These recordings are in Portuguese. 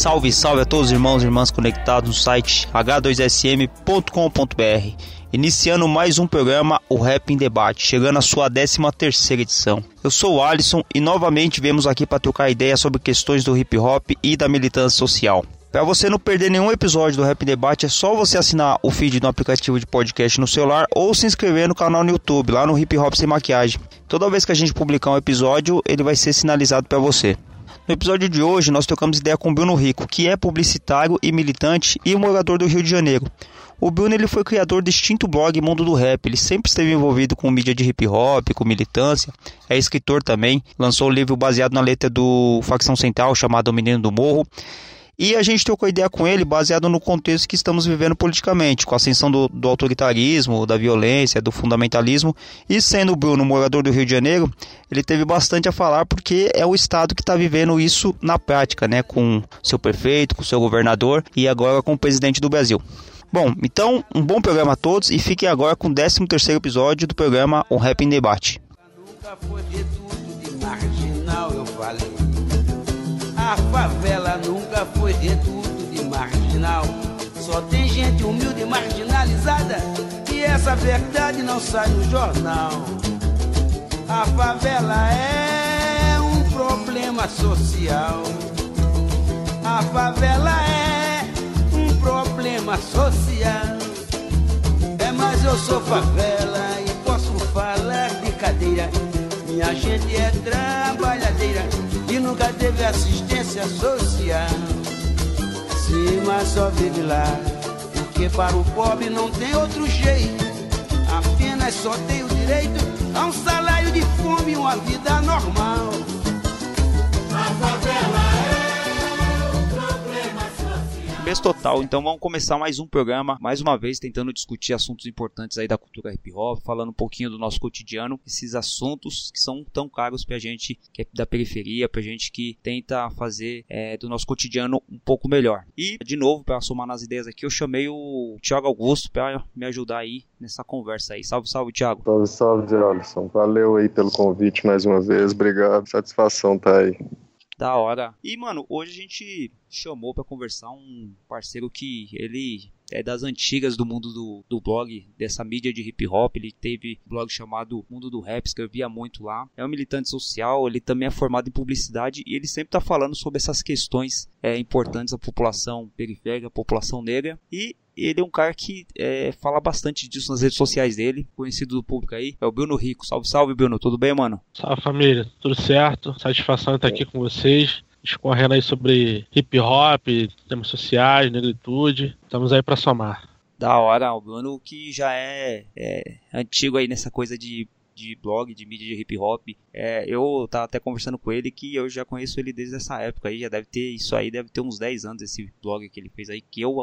Salve, salve a todos os irmãos e irmãs conectados no site h2sm.com.br. Iniciando mais um programa, o Rap em Debate, chegando à sua 13 terceira edição. Eu sou o Alisson e novamente viemos aqui para trocar ideias sobre questões do hip hop e da militância social. Para você não perder nenhum episódio do Rap Debate, é só você assinar o feed no aplicativo de podcast no celular ou se inscrever no canal no YouTube, lá no Hip Hop Sem Maquiagem. Toda vez que a gente publicar um episódio, ele vai ser sinalizado para você. No episódio de hoje, nós trocamos ideia com o Bruno Rico, que é publicitário e militante e morador do Rio de Janeiro. O Bruno ele foi criador do extinto blog Mundo do Rap. Ele sempre esteve envolvido com mídia de hip hop, com militância. É escritor também. Lançou um livro baseado na letra do Facção Central chamado O Menino do Morro. E a gente trocou ideia com ele baseado no contexto que estamos vivendo politicamente, com a ascensão do, do, autoritarismo, da violência, do fundamentalismo. E sendo o Bruno morador do Rio de Janeiro, ele teve bastante a falar porque é o estado que está vivendo isso na prática, né? Com seu prefeito, com seu governador e agora com o presidente do Brasil. Bom, então um bom programa a todos e fiquem agora com o 13 terceiro episódio do programa O Rap em Debate. Nunca foi reduto de marginal, eu falei. A favela nunca foi reduto de marginal. Só tem gente humilde e marginalizada. E essa verdade não sai no jornal. A favela é um problema social. A favela é um problema social. É, mas eu sou favela e posso falar de cadeira. Minha gente é trabalhadeira nunca teve assistência social. Sim, mas só vive lá, porque para o pobre não tem outro jeito. Apenas só tem o direito a um salário de fome e uma vida normal. Favela total, então vamos começar mais um programa, mais uma vez tentando discutir assuntos importantes aí da cultura hip hop, falando um pouquinho do nosso cotidiano, esses assuntos que são tão caros pra gente que é da periferia, pra gente que tenta fazer é, do nosso cotidiano um pouco melhor. E, de novo, para somar nas ideias aqui, eu chamei o Thiago Augusto para me ajudar aí nessa conversa aí. Salve, salve, Thiago. Salve, salve, Alisson. Valeu aí pelo convite mais uma vez, obrigado, satisfação tá aí. Da hora. E, mano, hoje a gente chamou para conversar um parceiro que ele é das antigas do mundo do, do blog, dessa mídia de hip hop. Ele teve um blog chamado Mundo do Rap, escrevia muito lá. É um militante social, ele também é formado em publicidade e ele sempre tá falando sobre essas questões é, importantes da população periférica, população negra. E ele é um cara que é, fala bastante disso nas redes sociais dele, conhecido do público aí. É o Bruno Rico. Salve, salve, Bruno. Tudo bem, mano? Salve, família. Tudo certo? Satisfação estar aqui com vocês. Discorrendo aí sobre hip hop, temas sociais, negritude. Estamos aí para somar. Da hora, o Bruno que já é, é antigo aí nessa coisa de de blog, de mídia de hip hop. É, eu tava até conversando com ele que eu já conheço ele desde essa época aí, já deve ter isso aí, deve ter uns 10 anos esse blog que ele fez aí, que eu,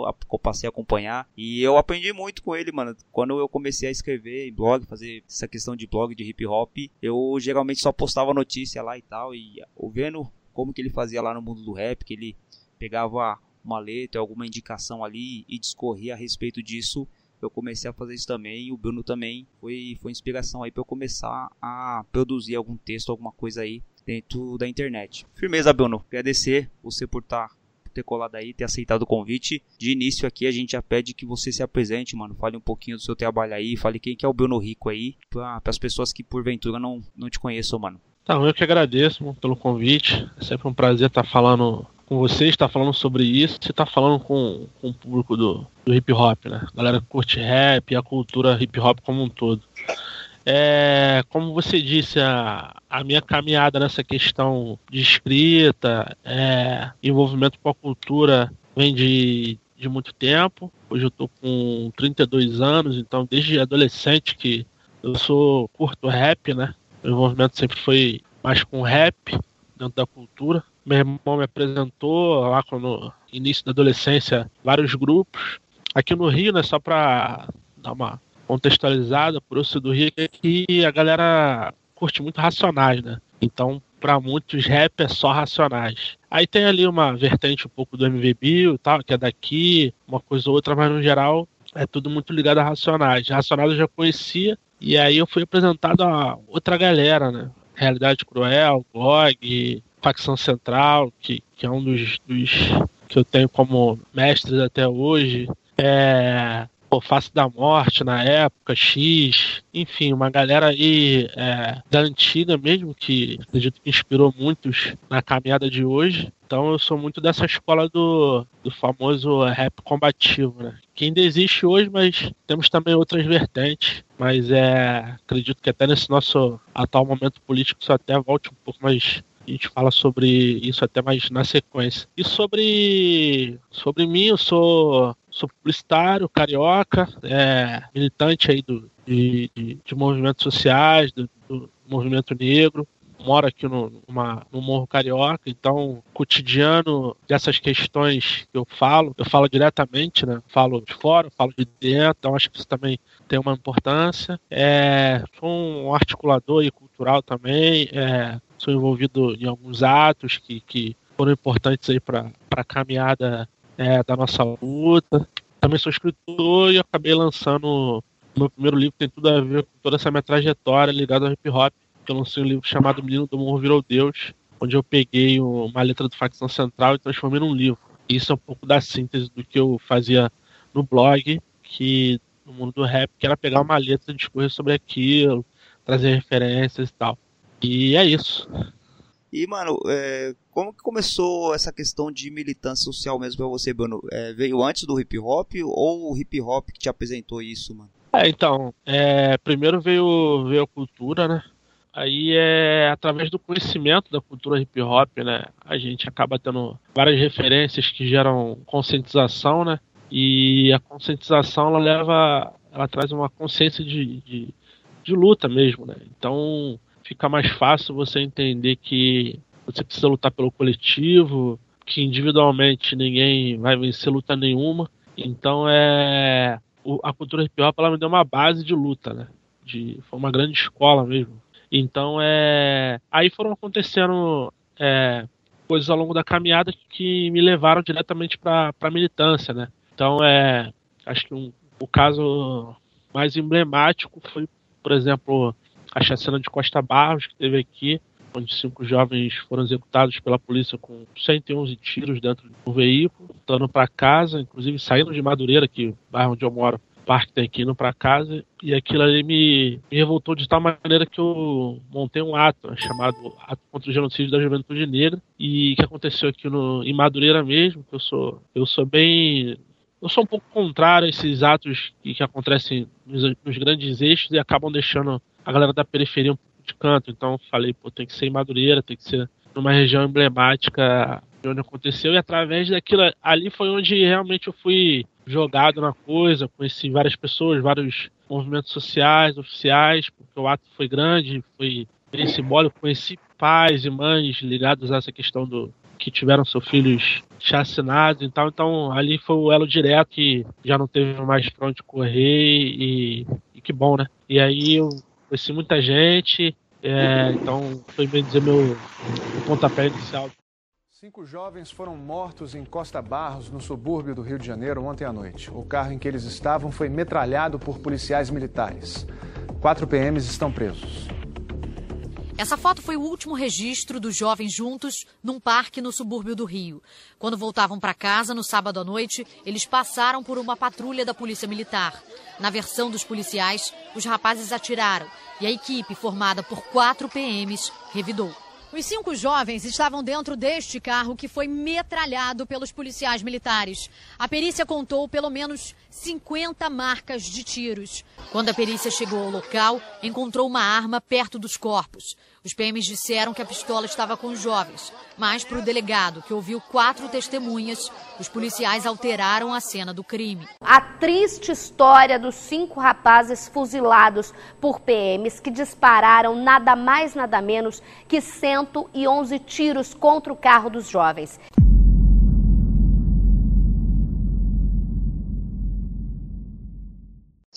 passei a acompanhar. E eu aprendi muito com ele, mano. Quando eu comecei a escrever em blog, fazer essa questão de blog de hip hop, eu geralmente só postava notícia lá e tal, e vendo como que ele fazia lá no mundo do rap, que ele pegava uma letra, alguma indicação ali e discorria a respeito disso eu comecei a fazer isso também e o Bruno também foi, foi inspiração aí para eu começar a produzir algum texto, alguma coisa aí dentro da internet. Firmeza, Bruno. Agradecer você por estar tá, ter colado aí, ter aceitado o convite. De início aqui a gente já pede que você se apresente, mano. Fale um pouquinho do seu trabalho aí, fale quem que é o Bruno Rico aí, para as pessoas que porventura não, não te conheçam, mano. Tá, eu que agradeço pelo convite. É sempre um prazer estar falando com vocês, estar falando sobre isso, você está falando com, com o público do, do hip hop, né? A galera que curte rap e a cultura hip hop como um todo. É, como você disse, a, a minha caminhada nessa questão de escrita, é, envolvimento com a cultura vem de, de muito tempo. Hoje eu estou com 32 anos, então desde adolescente que eu sou curto rap, né? O envolvimento sempre foi mais com rap dentro da cultura. Meu irmão me apresentou lá no início da adolescência vários grupos. Aqui no Rio, né, só para dar uma contextualizada, por eu do Rio, é que a galera curte muito Racionais, né? Então, para muitos, rap é só Racionais. Aí tem ali uma vertente um pouco do MV Bill e tal, que é daqui, uma coisa ou outra, mas no geral é tudo muito ligado a Racionais. Racionais eu já conhecia, e aí eu fui apresentado a outra galera, né? Realidade Cruel, Blog, Facção Central, que, que é um dos, dos que eu tenho como mestres até hoje. É, pô, Face da Morte na época, X, enfim, uma galera aí é, da antiga mesmo, que acredito que inspirou muitos na caminhada de hoje. Então eu sou muito dessa escola do, do famoso rap combativo, né? Que ainda existe hoje, mas temos também outras vertentes. Mas é. Acredito que até nesse nosso atual momento político isso até volte um pouco mais a gente fala sobre isso até mais na sequência. E sobre sobre mim, eu sou sou publicitário, carioca, é, militante aí do, de, de, de movimentos sociais, do, do, movimento negro. Moro aqui no, numa, no Morro Carioca, então cotidiano dessas questões que eu falo, eu falo diretamente, né? Falo de fora, falo de dentro, então acho que isso também tem uma importância. É, sou um articulador e cultural também, é, sou envolvido em alguns atos que, que foram importantes aí para a caminhada é, da nossa luta. Também sou escritor e acabei lançando meu primeiro livro, tem tudo a ver com toda essa minha trajetória ligada ao hip hop. Eu lancei um livro chamado Menino do Morro Virou Deus, onde eu peguei uma letra do Facção Central e transformei num livro. Isso é um pouco da síntese do que eu fazia no blog, que no mundo do rap, que era pegar uma letra e discorrer sobre aquilo, trazer referências e tal. E é isso. E, mano, é, como que começou essa questão de militância social mesmo pra você, Bruno? É, veio antes do hip hop ou o hip hop que te apresentou isso, mano? É, então, é, primeiro veio, veio a cultura, né? Aí é através do conhecimento da cultura hip hop, né? A gente acaba tendo várias referências que geram conscientização, né? E a conscientização ela leva, ela traz uma consciência de, de, de luta mesmo, né? Então fica mais fácil você entender que você precisa lutar pelo coletivo, que individualmente ninguém vai vencer luta nenhuma. Então é a cultura hip hop ela me deu uma base de luta, né? De, foi uma grande escola mesmo. Então é aí foram acontecendo é, coisas ao longo da caminhada que me levaram diretamente para a militância, né? Então é acho que um, o caso mais emblemático foi, por exemplo, a chacina de Costa Barros, que teve aqui, onde cinco jovens foram executados pela polícia com 111 tiros dentro do veículo, voltando para casa, inclusive saindo de Madureira, que é o bairro onde eu moro, parque indo para casa, e aquilo ali me, me, revoltou de tal maneira que eu montei um ato né, chamado Ato contra o Genocídio da Juventude Negra, e que aconteceu aqui no, em Madureira mesmo, que eu sou, eu sou bem eu sou um pouco contrário a esses atos que, que acontecem nos, nos, grandes eixos e acabam deixando a galera da periferia um pouco de canto. Então falei, pô, tem que ser em Madureira, tem que ser numa região emblemática de onde aconteceu. E através daquilo, ali foi onde realmente eu fui jogado na coisa, conheci várias pessoas, vários movimentos sociais, oficiais, porque o ato foi grande, foi bem simbólico. Conheci pais e mães ligados a essa questão do que tiveram seus filhos chacinados e tal. Então ali foi o elo direto que já não teve mais pra onde correr e, e que bom, né? E aí eu conheci muita gente, é, então foi bem dizer meu pontapé inicial. Cinco jovens foram mortos em Costa Barros, no subúrbio do Rio de Janeiro, ontem à noite. O carro em que eles estavam foi metralhado por policiais militares. Quatro PMs estão presos. Essa foto foi o último registro dos jovens juntos num parque no subúrbio do Rio. Quando voltavam para casa no sábado à noite, eles passaram por uma patrulha da Polícia Militar. Na versão dos policiais, os rapazes atiraram e a equipe, formada por quatro PMs, revidou. Os cinco jovens estavam dentro deste carro que foi metralhado pelos policiais militares. A perícia contou pelo menos 50 marcas de tiros. Quando a perícia chegou ao local, encontrou uma arma perto dos corpos. Os PMs disseram que a pistola estava com os jovens, mas para o delegado, que ouviu quatro testemunhas, os policiais alteraram a cena do crime. A triste história dos cinco rapazes fuzilados por PMs que dispararam nada mais nada menos que 111 tiros contra o carro dos jovens.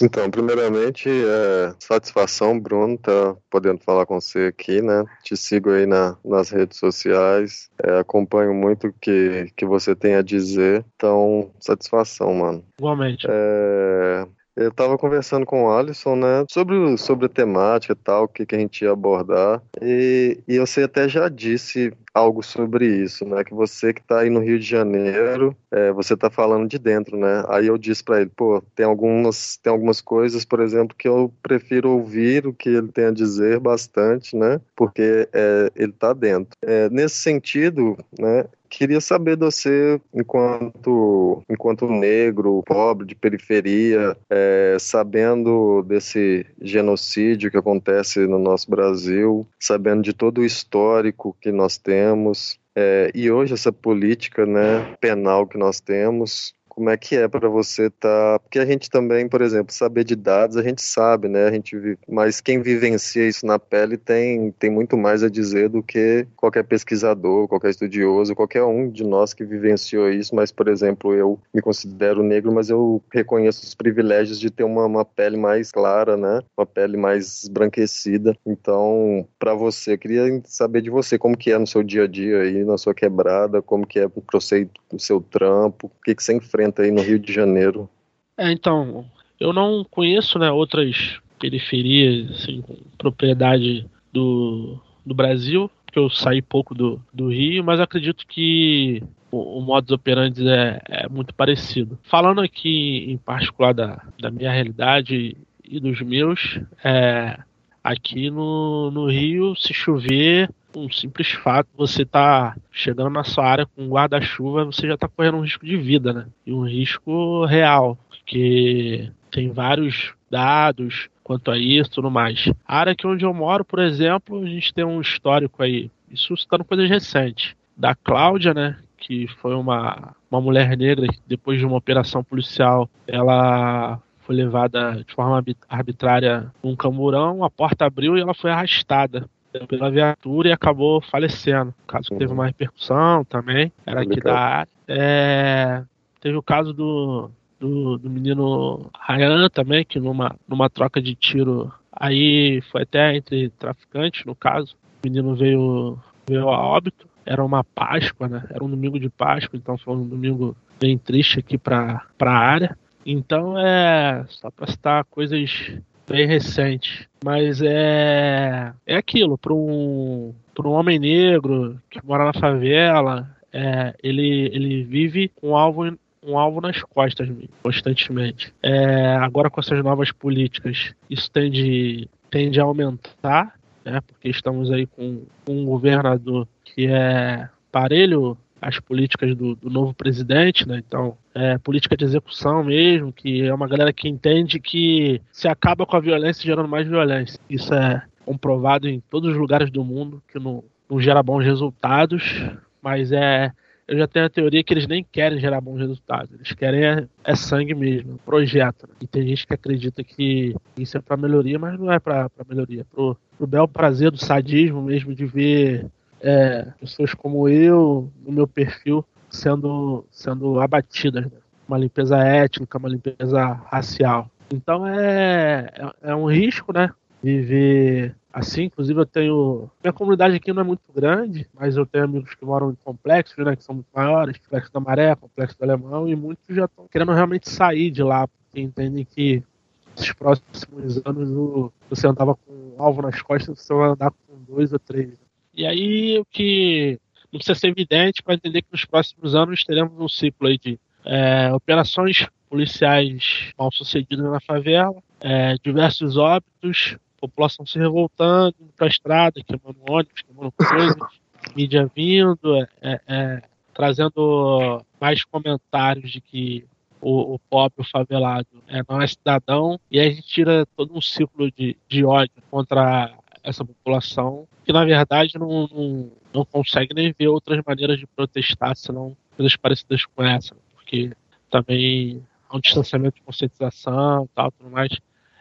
Então, primeiramente, é, satisfação, Bruno, tá podendo falar com você aqui, né? Te sigo aí na, nas redes sociais, é, acompanho muito o que, que você tem a dizer, então, satisfação, mano. Igualmente. É, eu tava conversando com o Alisson, né, sobre, sobre a temática e tal, o que, que a gente ia abordar, e, e você até já disse algo sobre isso, né, que você que tá aí no Rio de Janeiro, é, você tá falando de dentro, né, aí eu disse para ele, pô, tem algumas, tem algumas coisas, por exemplo, que eu prefiro ouvir o que ele tem a dizer bastante, né, porque é, ele tá dentro. É, nesse sentido, né, queria saber de você, enquanto, enquanto negro, pobre, de periferia, é, sabendo desse genocídio que acontece no nosso Brasil, sabendo de todo o histórico que nós temos, é, e hoje essa política né, penal que nós temos, como é que é para você estar. Tá... Porque a gente também, por exemplo, saber de dados, a gente sabe, né? A gente vive... Mas quem vivencia isso na pele tem, tem muito mais a dizer do que qualquer pesquisador, qualquer estudioso, qualquer um de nós que vivenciou isso. Mas, por exemplo, eu me considero negro, mas eu reconheço os privilégios de ter uma, uma pele mais clara, né? Uma pele mais branquecida. Então, para você, eu queria saber de você como que é no seu dia a dia aí, na sua quebrada, como que é o seu trampo, o que, que você enfrenta aí no Rio de Janeiro. É, então, eu não conheço né, outras periferias assim, propriedade do, do Brasil, porque eu saí pouco do, do Rio, mas acredito que o, o modus operandi é, é muito parecido. Falando aqui em particular da, da minha realidade e dos meus, é, aqui no, no Rio, se chover, um simples fato, você tá chegando na sua área com um guarda-chuva, você já tá correndo um risco de vida, né? E um risco real, porque tem vários dados quanto a isso e tudo mais. A área aqui onde eu moro, por exemplo, a gente tem um histórico aí, isso citando coisas recentes, da Cláudia, né? Que foi uma, uma mulher negra que depois de uma operação policial, ela foi levada de forma arbitrária num camburão, a porta abriu e ela foi arrastada pela viatura e acabou falecendo. O caso que teve uma repercussão também, era aqui da área. É, teve o caso do, do, do, menino Ryan também, que numa, numa troca de tiro aí foi até entre traficantes, no caso. O menino veio, veio a óbito. Era uma Páscoa, né? Era um domingo de Páscoa, então foi um domingo bem triste aqui para a área. Então é só para citar coisas bem recente. Mas é, é aquilo, para um, um homem negro que mora na favela, é, ele, ele vive com um alvo, um alvo nas costas constantemente. É, agora com essas novas políticas, isso tende, tende a aumentar, né, porque estamos aí com, com um governador que é parelho as políticas do, do novo presidente, né? Então, é política de execução mesmo, que é uma galera que entende que se acaba com a violência gerando mais violência. Isso é comprovado em todos os lugares do mundo, que não, não gera bons resultados, mas é eu já tenho a teoria que eles nem querem gerar bons resultados. Eles querem é, é sangue mesmo, projeto. Né? E tem gente que acredita que isso é para melhoria, mas não é para melhoria. Pro, pro bel prazer do sadismo mesmo de ver é, pessoas como eu, no meu perfil, sendo, sendo abatidas. Né? Uma limpeza étnica, uma limpeza racial. Então é, é, é um risco, né? Viver assim. Inclusive, eu tenho. Minha comunidade aqui não é muito grande, mas eu tenho amigos que moram em complexos, né? Que são muito maiores complexo da Maré, complexo do Alemão, e muitos já estão querendo realmente sair de lá, porque entendem que esses próximos anos você andava com um alvo nas costas, você vai andar com dois ou três. E aí o que não precisa ser evidente para entender que nos próximos anos teremos um ciclo aí de é, operações policiais mal sucedidas na favela, é, diversos óbitos, população se revoltando, indo pra estrada, queimando ônibus, queimando coisa, mídia vindo, é, é, é, trazendo mais comentários de que o, o pobre, o favelado, é, não é cidadão, e aí a gente tira todo um ciclo de, de ódio contra essa população, que na verdade não, não, não consegue nem ver outras maneiras de protestar, senão coisas parecidas com essa, porque também há um distanciamento de conscientização tal, tudo mais.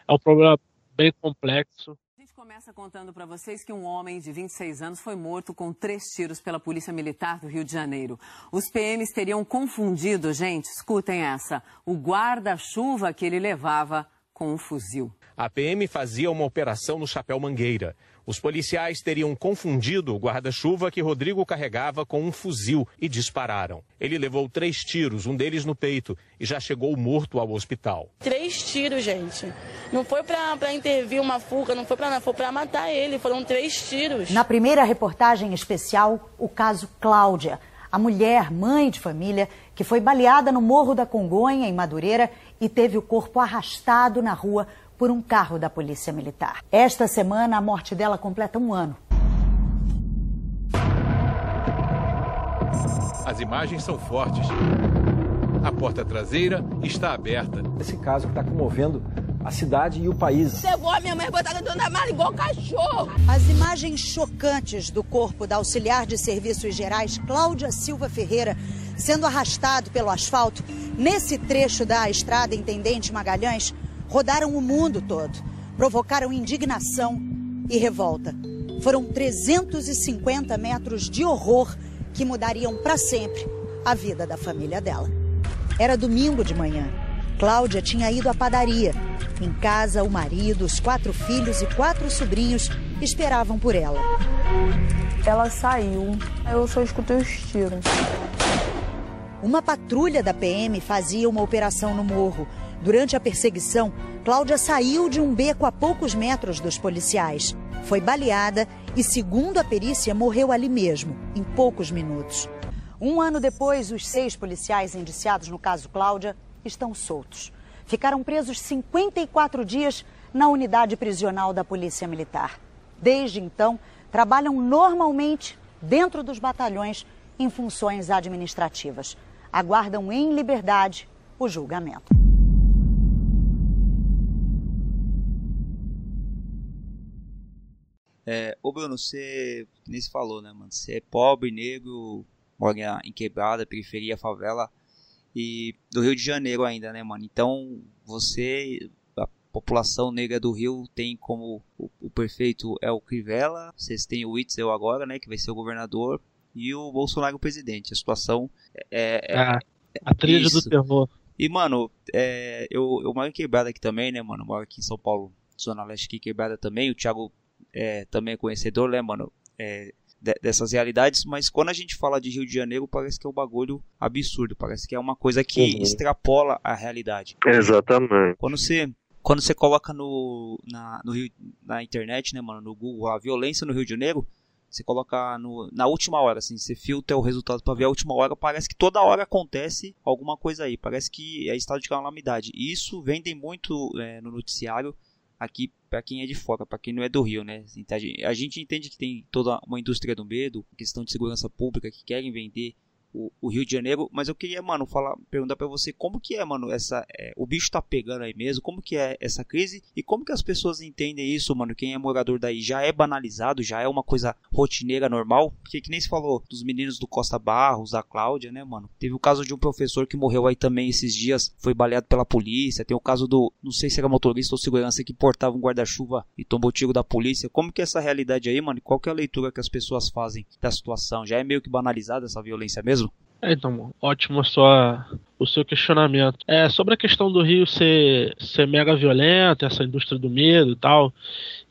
É um problema bem complexo. A gente começa contando para vocês que um homem de 26 anos foi morto com três tiros pela Polícia Militar do Rio de Janeiro. Os PMs teriam confundido, gente, escutem essa, o guarda-chuva que ele levava com um fuzil. A PM fazia uma operação no Chapéu Mangueira. Os policiais teriam confundido o guarda-chuva que Rodrigo carregava com um fuzil e dispararam. Ele levou três tiros, um deles no peito, e já chegou morto ao hospital. Três tiros, gente. Não foi para intervir uma fuga, não foi para foi para matar ele, foram três tiros. Na primeira reportagem especial, o caso Cláudia, a mulher, mãe de família, que foi baleada no Morro da Congonha, em Madureira, e teve o corpo arrastado na rua por um carro da Polícia Militar. Esta semana, a morte dela completa um ano. As imagens são fortes. A porta traseira está aberta. Esse caso que está comovendo a cidade e o país. Levou a minha mãe botada dentro da mala igual cachorro. As imagens chocantes do corpo da auxiliar de serviços gerais Cláudia Silva Ferreira sendo arrastado pelo asfalto nesse trecho da estrada Intendente Magalhães rodaram o mundo todo, provocaram indignação e revolta. Foram 350 metros de horror que mudariam para sempre a vida da família dela. Era domingo de manhã. Cláudia tinha ido à padaria. Em casa, o marido, os quatro filhos e quatro sobrinhos esperavam por ela. Ela saiu, eu só escutei os tiros. Uma patrulha da PM fazia uma operação no morro. Durante a perseguição, Cláudia saiu de um beco a poucos metros dos policiais. Foi baleada e, segundo a perícia, morreu ali mesmo, em poucos minutos. Um ano depois, os seis policiais indiciados no caso Cláudia estão soltos. Ficaram presos 54 dias na unidade prisional da Polícia Militar. Desde então, trabalham normalmente dentro dos batalhões em funções administrativas. Aguardam em liberdade o julgamento. É, ô Bruno, você, nem se falou, né, mano? Você é pobre, negro, mora em quebrada, periferia, favela e do Rio de Janeiro ainda, né, mano? Então, você, a população negra do Rio tem como o, o prefeito é o Crivella, vocês têm o Witzel agora, né, que vai ser o governador, e o Bolsonaro o presidente. A situação é... é, ah, a trilha do terror. E, mano, é, eu, eu moro em quebrada aqui também, né, mano? Eu moro aqui em São Paulo, Zona Leste aqui, quebrada também. O Thiago é, também é conhecedor, né, mano? É, de, dessas realidades, mas quando a gente fala de Rio de Janeiro, parece que é um bagulho absurdo, parece que é uma coisa que uhum. extrapola a realidade. Exatamente. Quando você quando você coloca no, na, no Rio, na internet, né, mano, no Google, a violência no Rio de Janeiro, você coloca no, na última hora, assim, você filtra o resultado para ver a última hora, parece que toda hora acontece alguma coisa aí, parece que é estado de calamidade. E isso vendem muito é, no noticiário, aqui para quem é de fora, para quem não é do Rio, né? A gente entende que tem toda uma indústria do medo, questão de segurança pública que querem vender o, o, Rio de Janeiro, mas eu queria, mano, falar, perguntar para você como que é, mano, essa é, o bicho tá pegando aí mesmo, como que é essa crise e como que as pessoas entendem isso, mano? Quem é morador daí já é banalizado, já é uma coisa rotineira normal, porque que nem se falou dos meninos do Costa Barros, da Cláudia, né, mano? Teve o caso de um professor que morreu aí também esses dias, foi baleado pela polícia, tem o caso do, não sei se era motorista ou segurança que portava um guarda-chuva e tomou tiro da polícia. Como que é essa realidade aí, mano? Qual que é a leitura que as pessoas fazem da situação? Já é meio que banalizada essa violência mesmo? Então, ótimo sua, o seu questionamento. É, sobre a questão do Rio ser, ser mega violento, essa indústria do medo e tal,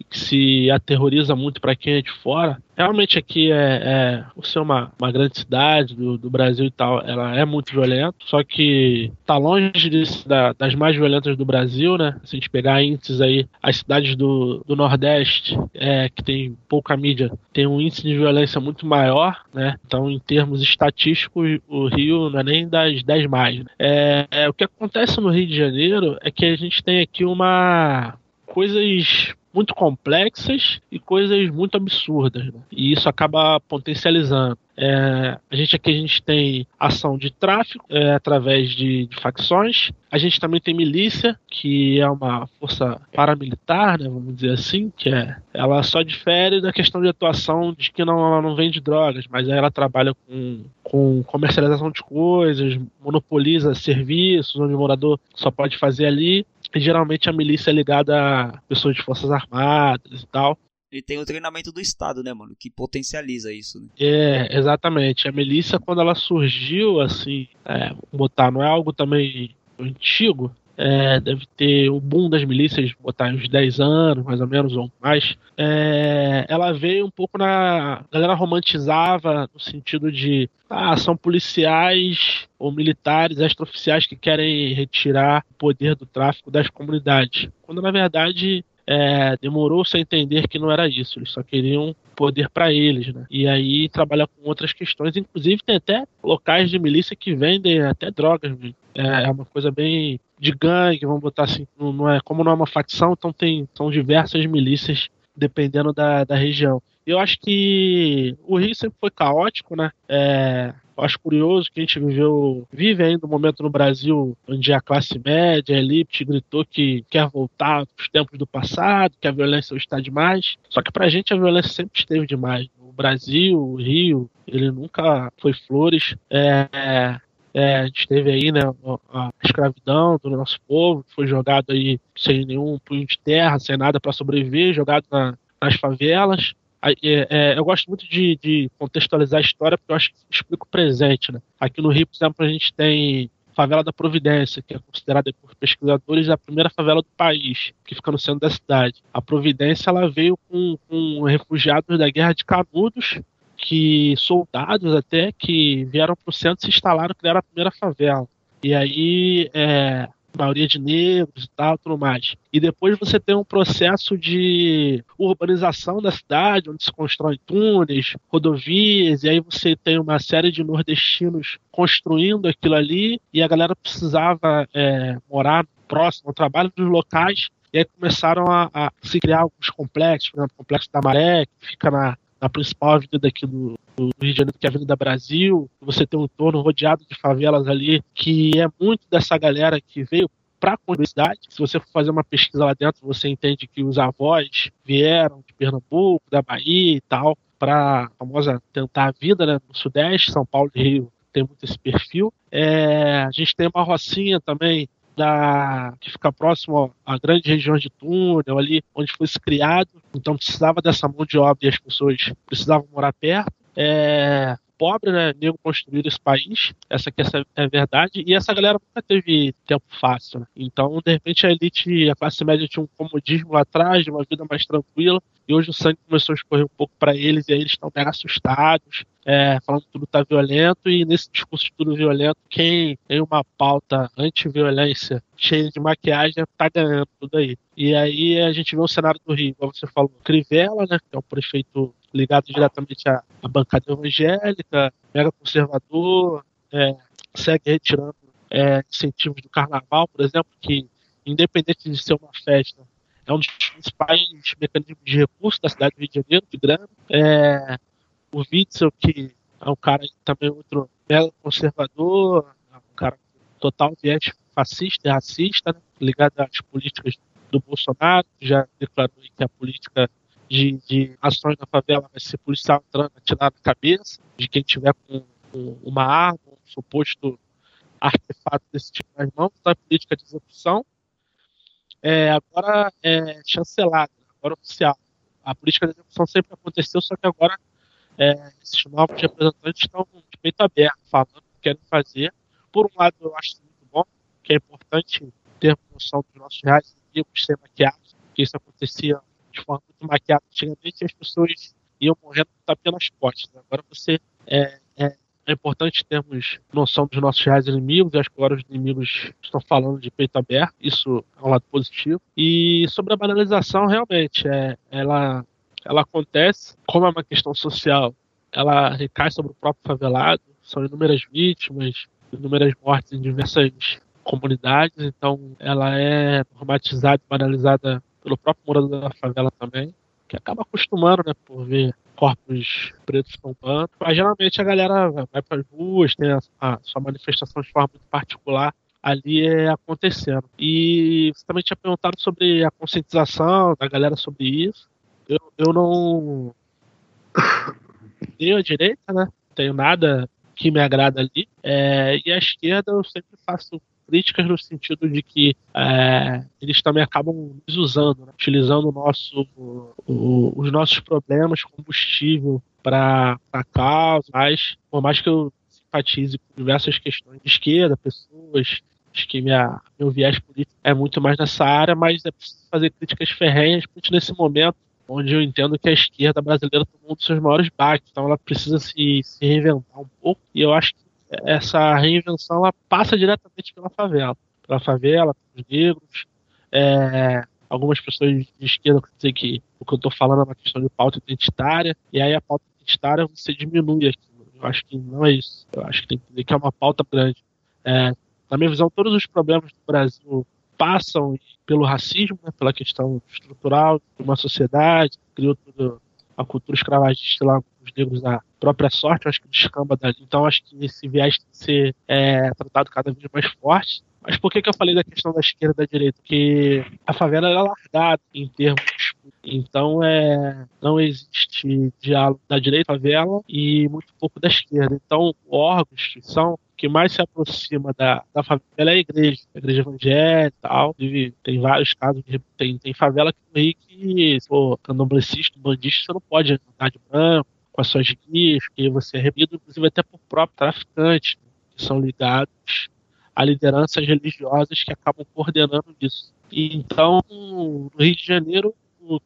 que se aterroriza muito para quem é de fora, realmente aqui é, é por ser uma, uma grande cidade do, do Brasil e tal, ela é muito violenta, só que tá longe de, da, das mais violentas do Brasil, né? Se a gente pegar índices aí, as cidades do, do Nordeste, é, que tem pouca mídia, tem um índice de violência muito maior, né? Então, em termos estatísticos, o Rio não é nem das 10 mais. Né? É, é, o que acontece no Rio de Janeiro é que a gente tem aqui uma coisas muito complexas e coisas muito absurdas. Né? E isso acaba potencializando. É, a gente aqui a gente tem ação de tráfico é, através de, de, facções. A gente também tem milícia, que é uma força paramilitar, né, vamos dizer assim, que é ela só difere da questão de atuação de que não, ela não vende drogas, mas ela trabalha com, com comercialização de coisas, monopoliza serviços, onde o morador só pode fazer ali. E geralmente a milícia é ligada a pessoas de forças armadas e tal. Ele tem o treinamento do Estado, né, mano? Que potencializa isso, né? É, exatamente. A milícia, quando ela surgiu, assim, é, botar, não é algo também antigo, é, deve ter o boom das milícias, botar uns 10 anos, mais ou menos, ou mais. É, ela veio um pouco na. A galera romantizava no sentido de. Ah, são policiais ou militares extraoficiais que querem retirar o poder do tráfico das comunidades. Quando na verdade é, demorou-se a entender que não era isso, eles só queriam poder para eles, né? E aí trabalhar com outras questões, inclusive tem até locais de milícia que vendem até drogas, é, é uma coisa bem de gangue, vamos botar assim, não é como não é uma facção, então tem são diversas milícias dependendo da, da região. Eu acho que o Rio sempre foi caótico, né? É, acho curioso que a gente viveu, vive ainda um momento no Brasil onde a classe média, a elite, gritou que quer voltar aos tempos do passado, que a violência está demais. Só que pra gente a violência sempre esteve demais. O Brasil, o Rio, ele nunca foi flores. É, é, a gente teve aí né, a escravidão do nosso povo, que foi jogado aí sem nenhum punho de terra, sem nada para sobreviver, jogado na, nas favelas. É, é, eu gosto muito de, de, contextualizar a história porque eu acho que explica o presente. Né? Aqui no Rio, por exemplo, a gente tem favela da Providência, que é considerada por pesquisadores a primeira favela do país, que fica no centro da cidade. A Providência ela veio com, com refugiados da Guerra de Canudos, que soldados até que vieram para o centro se instalaram, criaram a primeira favela. E aí é, maioria de negros e tal, tudo mais. E depois você tem um processo de urbanização da cidade, onde se constrói túneis, rodovias, e aí você tem uma série de nordestinos construindo aquilo ali, e a galera precisava é, morar próximo ao trabalho dos locais, e aí começaram a, a se criar alguns complexos, por exemplo, o Complexo da Maré, que fica na, na principal avenida daqui do, do, Rio de Janeiro, que é a Avenida Brasil. Você tem um entorno rodeado de favelas ali, que é muito dessa galera que veio para a universidade. Se você for fazer uma pesquisa lá dentro, você entende que os avós vieram de Pernambuco, da Bahia e tal, para famosa tentar a vida né, no Sudeste, São Paulo e Rio tem muito esse perfil. É, a gente tem uma rocinha também da, que fica próximo à grande região de túnel, ali onde foi criado, então precisava dessa mão de obra e as pessoas precisavam morar perto. É, pobre, né, nego construir esse país, essa que é a verdade, e essa galera nunca teve tempo fácil, né? Então, de repente, a elite, a classe média tinha um comodismo lá atrás, uma vida mais tranquila, e hoje o sangue começou a escorrer um pouco para eles, e aí eles estão mega assustados, é, falando que tudo está violento, e nesse discurso de tudo violento, quem tem uma pauta anti-violência cheia de maquiagem está ganhando tudo aí. E aí a gente vê o cenário do Rio, como você falou, Crivella, né, que é o prefeito ligado diretamente à, à bancada evangélica, mega conservador, é, segue retirando é, incentivos do carnaval, por exemplo, que, independente de ser uma festa, é um dos principais mecanismos de recurso da cidade do Rio de Janeiro, de grana. É, o Witzel, que é um cara também outro mega conservador, um cara total viés fascista e racista, né, ligado às políticas do Bolsonaro, que já declarou que a política de, de ações na favela vai ser policial entrando, atirar na cabeça de quem tiver com, com uma arma, um suposto artefato desse tipo nas mãos, então é política de execução. É, agora é chancelada, agora oficial. A política de execução sempre aconteceu, só que agora é, esses novos representantes estão de peito aberto, falando o que querem fazer. Por um lado, eu acho muito bom, que é importante ter noção dos nossos reais inimigos ser maquiados, que isso acontecia de forma muito maquiada antigamente, as pessoas iam morrendo com tapinha nas costas. Agora você é, é, é, importante termos noção dos nossos reais inimigos, acho que agora os inimigos estão falando de peito aberto, isso é um lado positivo. E sobre a banalização, realmente, é, ela, ela acontece, como é uma questão social, ela recai sobre o próprio favelado, são inúmeras vítimas, inúmeras mortes em diversas comunidades, então ela é normatizada e banalizada pelo próprio morador da favela também, que acaba acostumando, né, por ver corpos pretos tombando. Mas geralmente a galera vai para as ruas, tem a, a, sua manifestação de forma muito particular ali é acontecendo. E você também tinha perguntado sobre a conscientização da galera sobre isso. Eu, eu não. tenho a direita, né? Tenho nada que me agrada ali. É, e a esquerda eu sempre faço críticas no sentido de que é, eles também acabam usando, né? utilizando nosso, o, os nossos problemas, combustível para a causa, mas por mais que eu simpatize com diversas questões de esquerda, pessoas, acho que minha, meu viés político é muito mais nessa área, mas é preciso fazer críticas ferrenhas, principalmente nesse momento onde eu entendo que a esquerda brasileira tomou um dos seus maiores baques, então ela precisa se, se reinventar um pouco, e eu acho que essa reinvenção ela passa diretamente pela favela, pela favela, pelos negros, é, algumas pessoas de esquerda dizem que o que eu estou falando é uma questão de pauta identitária, e aí a pauta identitária você diminui aqui. Eu acho que não é isso. Eu acho que tem que dizer que é uma pauta grande. É, na minha visão, todos os problemas do Brasil passam pelo racismo, né, pela questão estrutural de uma sociedade, criou toda a cultura escravagista lá os negros da própria sorte, acho que descamba dali. Então acho que esse viés tem que ser é, tratado cada vez mais forte. Mas por que, que eu falei da questão da esquerda e da direita? Porque a favela é largada em termos. Então é, não existe diálogo da direita favela e muito pouco da esquerda. Então, órgãos que são que mais se aproxima da, da favela é a igreja, a igreja evangélica e tal. Tem vários casos, tem, tem favela aqui no Rio que, for candomblessista, bandista, você não pode andar de branco, com as suas guias, que você é reprimido, inclusive até por próprios traficantes, né, que são ligados a lideranças religiosas que acabam coordenando isso. E, então, no Rio de Janeiro,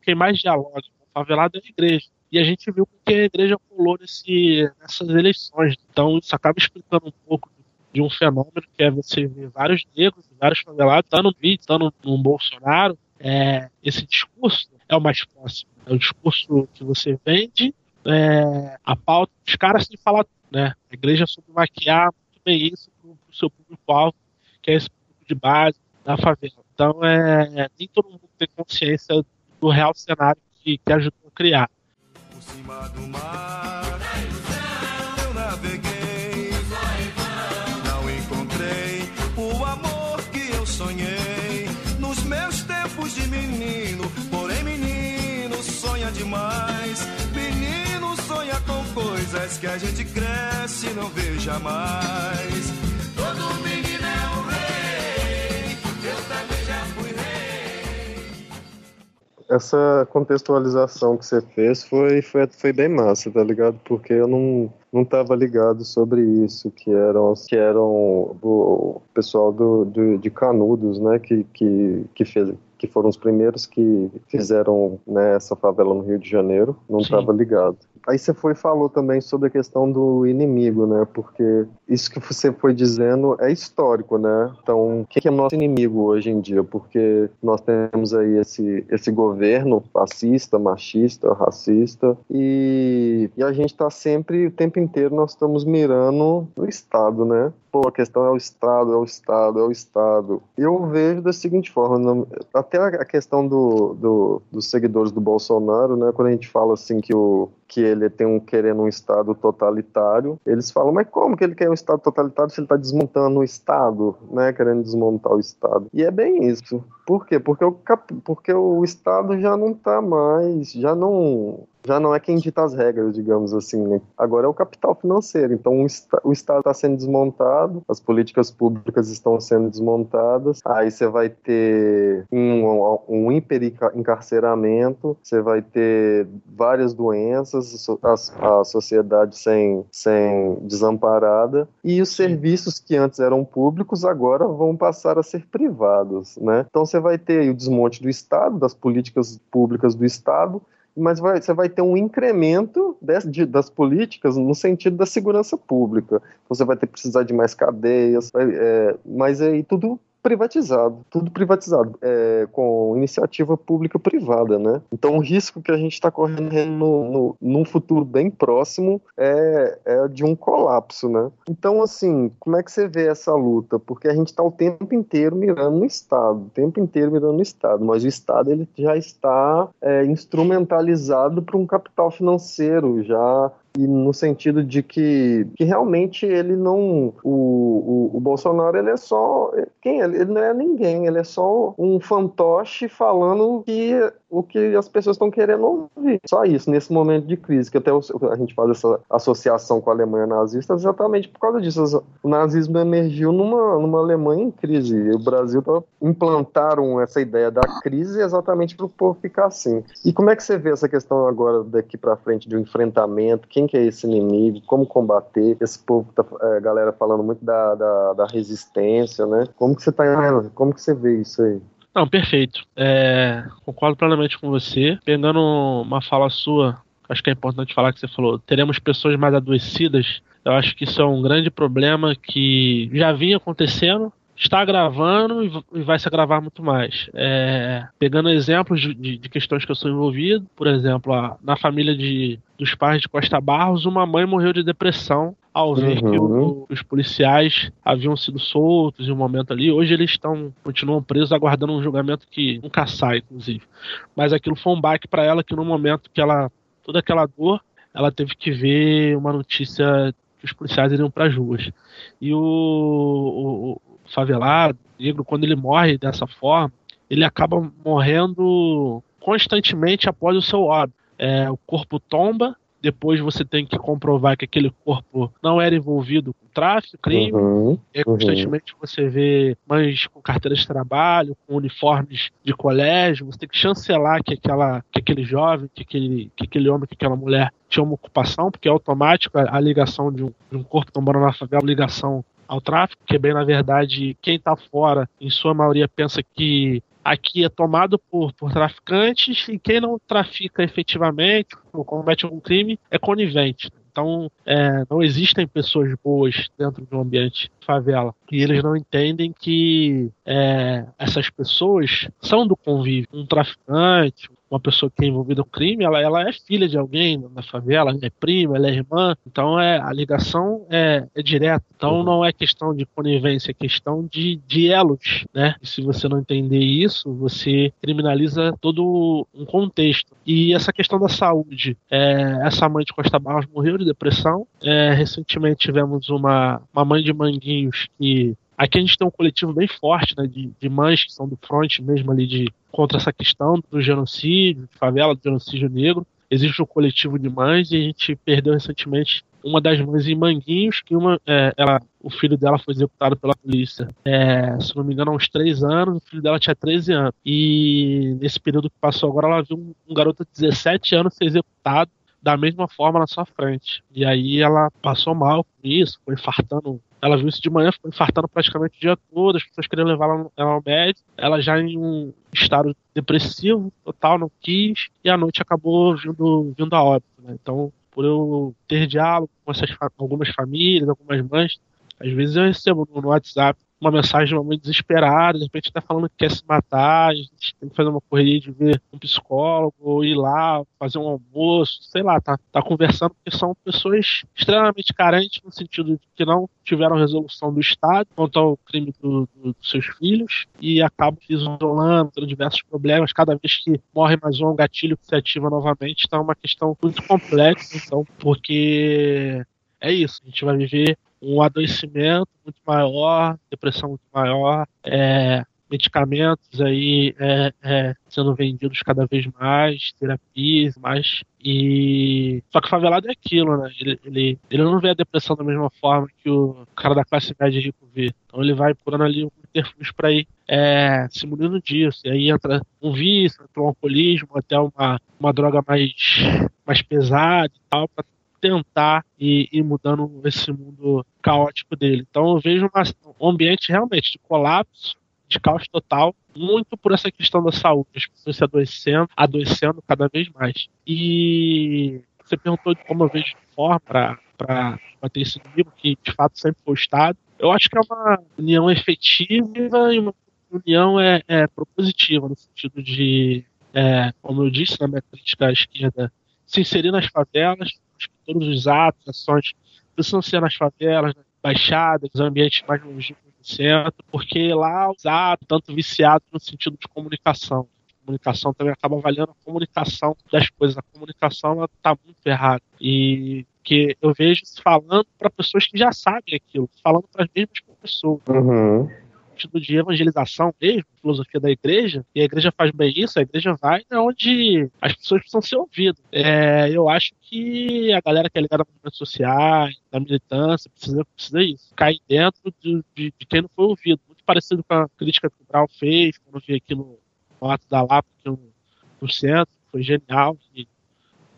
quem mais dialoga com o favelado é a igreja. E a gente viu que a igreja pulou nesse, nessas eleições. Então, isso acaba explicando um pouco de um fenômeno que é você ver vários negros, vários favelados, estando no vídeo, estando no Bolsonaro. É, esse discurso é o mais próximo. É o discurso que você vende é, a pauta dos caras sem falar, né? A igreja soube maquiar muito bem isso para o seu público-alvo, que é esse público de base da favela. Então, é, nem todo mundo tem consciência do real cenário que, que ajudou a criar. Por cima do mar, eu naveguei, não encontrei o amor que eu sonhei nos meus tempos de menino. Porém, menino sonha demais coisas que a gente cresce e não vê jamais. Todo menino Essa contextualização que você fez foi, foi, foi bem massa, tá ligado? Porque eu não, não estava ligado sobre isso, que eram, que eram o pessoal do, do, de Canudos, né, que, que, que, fez, que foram os primeiros que fizeram né, essa favela no Rio de Janeiro, não estava ligado. Aí você foi falou também sobre a questão do inimigo, né? Porque isso que você foi dizendo é histórico, né? Então, o que é nosso inimigo hoje em dia? Porque nós temos aí esse, esse governo fascista, machista, racista, e, e a gente está sempre, o tempo inteiro, nós estamos mirando no Estado, né? Pô, a questão é o Estado, é o Estado, é o Estado. Eu vejo da seguinte forma, até a questão do, do, dos seguidores do Bolsonaro, né? Quando a gente fala assim que o que ele tem um querendo um Estado totalitário, eles falam, mas como que ele quer um Estado totalitário se ele está desmontando o Estado, né? Querendo desmontar o Estado. E é bem isso. Por quê? Porque o, porque o Estado já não está mais, já não já não é quem dita as regras, digamos assim. Né? Agora é o capital financeiro. Então o, Estado está sendo desmontado, as políticas públicas estão sendo desmontadas. Aí você vai ter um, um hiperencarceramento, você vai ter várias doenças, a, a sociedade sem, sem desamparada e os serviços que antes eram públicos agora vão passar a ser privados, né? Então você vai ter o desmonte do Estado, das políticas públicas do Estado mas vai, você vai ter um incremento de, de, das políticas no sentido da segurança pública. Você vai ter que precisar de mais cadeias, vai, é, mas aí tudo privatizado, tudo privatizado, é, com iniciativa pública-privada, né? Então o risco que a gente está correndo no, no, num futuro bem próximo é, é de um colapso, né? Então, assim, como é que você vê essa luta? Porque a gente está o tempo inteiro mirando no Estado, o tempo inteiro mirando no Estado, mas o Estado ele já está é, instrumentalizado para um capital financeiro, já e no sentido de que, que realmente ele não o, o, o Bolsonaro ele é só quem ele, ele não é ninguém ele é só um fantoche falando que o que as pessoas estão querendo ouvir. Só isso nesse momento de crise que até a gente faz essa associação com a Alemanha nazista exatamente por causa disso. O nazismo emergiu numa, numa Alemanha em crise. E o Brasil tá, implantaram essa ideia da crise exatamente para o povo ficar assim. E como é que você vê essa questão agora daqui para frente de um enfrentamento? Quem quem que é esse inimigo, como combater. Esse povo, tá, é, galera falando muito da, da, da, resistência, né? Como que você tá, como que você vê isso aí? Não, perfeito. É, concordo plenamente com você. Pegando uma fala sua, acho que é importante falar que você falou, teremos pessoas mais adoecidas. Eu acho que isso é um grande problema que já vinha acontecendo, está gravando e vai se agravar muito mais. É, pegando exemplos de, de, de, questões que eu sou envolvido, por exemplo, a, na família de, dos pais de Costa Barros, uma mãe morreu de depressão ao ver uhum. que o, os policiais haviam sido soltos em um momento ali. Hoje eles estão continuam presos aguardando um julgamento que nunca sai, inclusive. Mas aquilo foi um baque para ela que no momento que ela toda aquela dor, ela teve que ver uma notícia que os policiais iriam para as ruas. E o, o, favelado, negro, quando ele morre dessa forma, ele acaba morrendo constantemente após o seu óbito. É, o corpo tomba, depois você tem que comprovar que aquele corpo não era envolvido com tráfico, crime. Uhum, e constantemente uhum. você vê mães com carteiras de trabalho, com uniformes de colégio. Você tem que chancelar que, aquela, que aquele jovem, que aquele, que aquele homem, que aquela mulher tinha uma ocupação, porque é automático a, a ligação de um, de um corpo tombando na favela, ligação ao tráfico, que é bem na verdade quem está fora, em sua maioria, pensa que aqui é tomado por, por traficantes e quem não trafica efetivamente ou comete algum crime é conivente. Então, é, não existem pessoas boas dentro de um ambiente de favela. E eles não entendem que é, essas pessoas são do convívio. Um traficante, uma pessoa que é envolvida no crime, ela, ela é filha de alguém na favela, é prima, ela é irmã, então é, a ligação é, é direta. Então uhum. não é questão de conivência, é questão de, de elos, né? E se você não entender isso, você criminaliza todo um contexto. E essa questão da saúde, é, essa mãe de Costa Barros morreu de depressão. É, recentemente tivemos uma, uma mãe de Manguinhos que Aqui a gente tem um coletivo bem forte, né, de, de mães que são do front mesmo ali de contra essa questão do genocídio, de favela, do genocídio negro. Existe um coletivo de mães e a gente perdeu recentemente uma das mães em Manguinhos, que uma, é, ela, o filho dela foi executado pela polícia, é, se não me engano, há uns 3 anos, o filho dela tinha 13 anos. E nesse período que passou agora, ela viu um, um garoto de 17 anos ser executado da mesma forma na sua frente. E aí ela passou mal com isso, foi infartando ela viu isso de manhã, ficou infartando praticamente o dia todo, as pessoas queriam levar ela, ao médico. Ela já em um estado depressivo total, não quis, e à noite acabou vindo, vindo a óbito. Né? Então, por eu ter diálogo com essas, algumas famílias, algumas mães, às vezes eu recebo no WhatsApp uma mensagem de uma mãe desesperada, de repente está falando que quer se matar, a gente tem que fazer uma correria de ver um psicólogo, ou ir lá, fazer um almoço, sei lá, tá, tá conversando, porque são pessoas extremamente carentes no sentido de que não tiveram resolução do Estado quanto ao crime do, do, dos seus filhos e acabam se isolando, tendo diversos problemas. Cada vez que morre mais um, um gatilho que se ativa novamente, então é uma questão muito complexa, então, porque é isso, a gente vai viver um adoecimento muito maior, depressão muito maior, é, medicamentos aí é, é, sendo vendidos cada vez mais, terapias, mais e só que o favelado é aquilo, né? Ele, ele, ele não vê a depressão da mesma forma que o cara da classe média rico vê. Então ele vai procurando ali um interfúgio para ir é, se munindo disso. E aí entra um vício, entra um alcoolismo, até uma, uma droga mais, mais pesada e tal, para tentar ir, ir, mudando esse mundo caótico dele. Então eu vejo uma, um ambiente realmente de colapso, de caos total, muito por essa questão da saúde, as pessoas se adoecendo, adoecendo cada vez mais. E você perguntou de como eu vejo de forma para bater esse inimigo, que de fato sempre foi Estado. Eu acho que é uma união efetiva e uma união é, é propositiva, no sentido de, é, como eu disse na minha crítica à esquerda, se inserir nas favelas, todos os atos, ações precisam ser nas favelas, nas baixadas, nos ambientes mais longínquos do centro, porque lá os atos, tanto viciados no sentido de comunicação, comunicação também acaba avaliando a comunicação das coisas. A comunicação está muito errada. E que eu vejo falando para pessoas que já sabem aquilo, falando para as mesmas pessoas. Uhum. Sentido de evangelização mesmo, filosofia da igreja, e a igreja faz bem isso, a igreja vai onde as pessoas precisam ser ouvidas. É, eu acho que a galera que é ligada a movimentos sociais, da militância, precisa, precisa isso. Cair dentro de, de, de quem não foi ouvido. Muito parecido com a crítica que o Brau fez, quando eu vi aqui no, no ato da Lapa, aqui no, no centro, foi genial. E,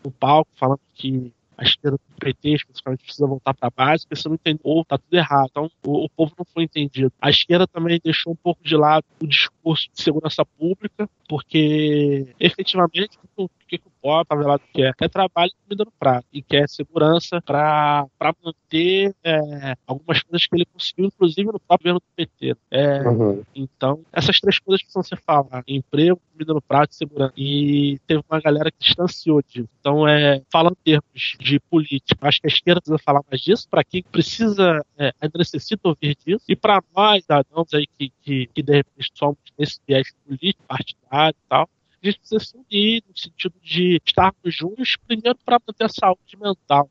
no palco, falando que a esquerda do PT, especificamente, precisa voltar para a base, porque você não entendeu, ou está tudo errado. Então, o, o, povo não foi entendido. A esquerda também deixou um pouco de lado o discurso de segurança pública, porque, efetivamente, o que, o pobre favelado quer? Quer trabalho e comida no prato, e quer segurança para manter é, algumas coisas que ele conseguiu, inclusive no próprio governo do PT. É, uhum. Então, essas três coisas precisam ser faladas: emprego, comida no prato e segurança. E teve uma galera que distanciou disso. Então, é, falando em termos de política, acho que a esquerda precisa falar mais disso, para quem precisa, é, ainda necessita ouvir disso, e para nós, cidadãos aí que, que, que de repente somos nesse viés político, partidário e tal, a gente precisa se unir no sentido de estarmos juntos, primeiro para manter a saúde mental.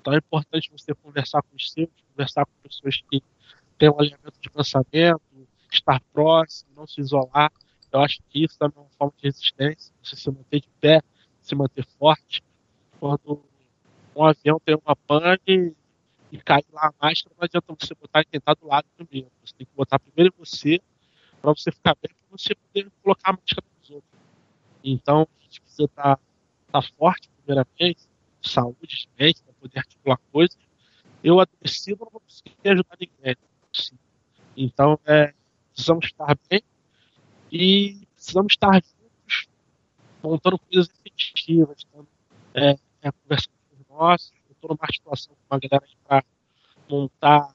Então é importante você conversar com os seus, conversar com pessoas que têm um alinhamento de pensamento, estar próximo, não se isolar. Eu acho que isso também é uma forma de resistência, você se manter de pé, se manter forte. Quando um avião tem uma pane e cai lá a máscara, não adianta você botar quem está do lado primeiro. Você tem que botar primeiro em você, para você ficar bem, para você poder colocar a máscara. Então, a gente precisa estar tá, tá forte, primeiramente, saúde de mente, para poder articular coisas. Eu, adoecido, não vou conseguir ajudar ninguém. Então, é, precisamos estar bem e precisamos estar juntos, montando coisas efetivas, é, é, conversando com nós. Eu estou numa articulação com uma galera para montar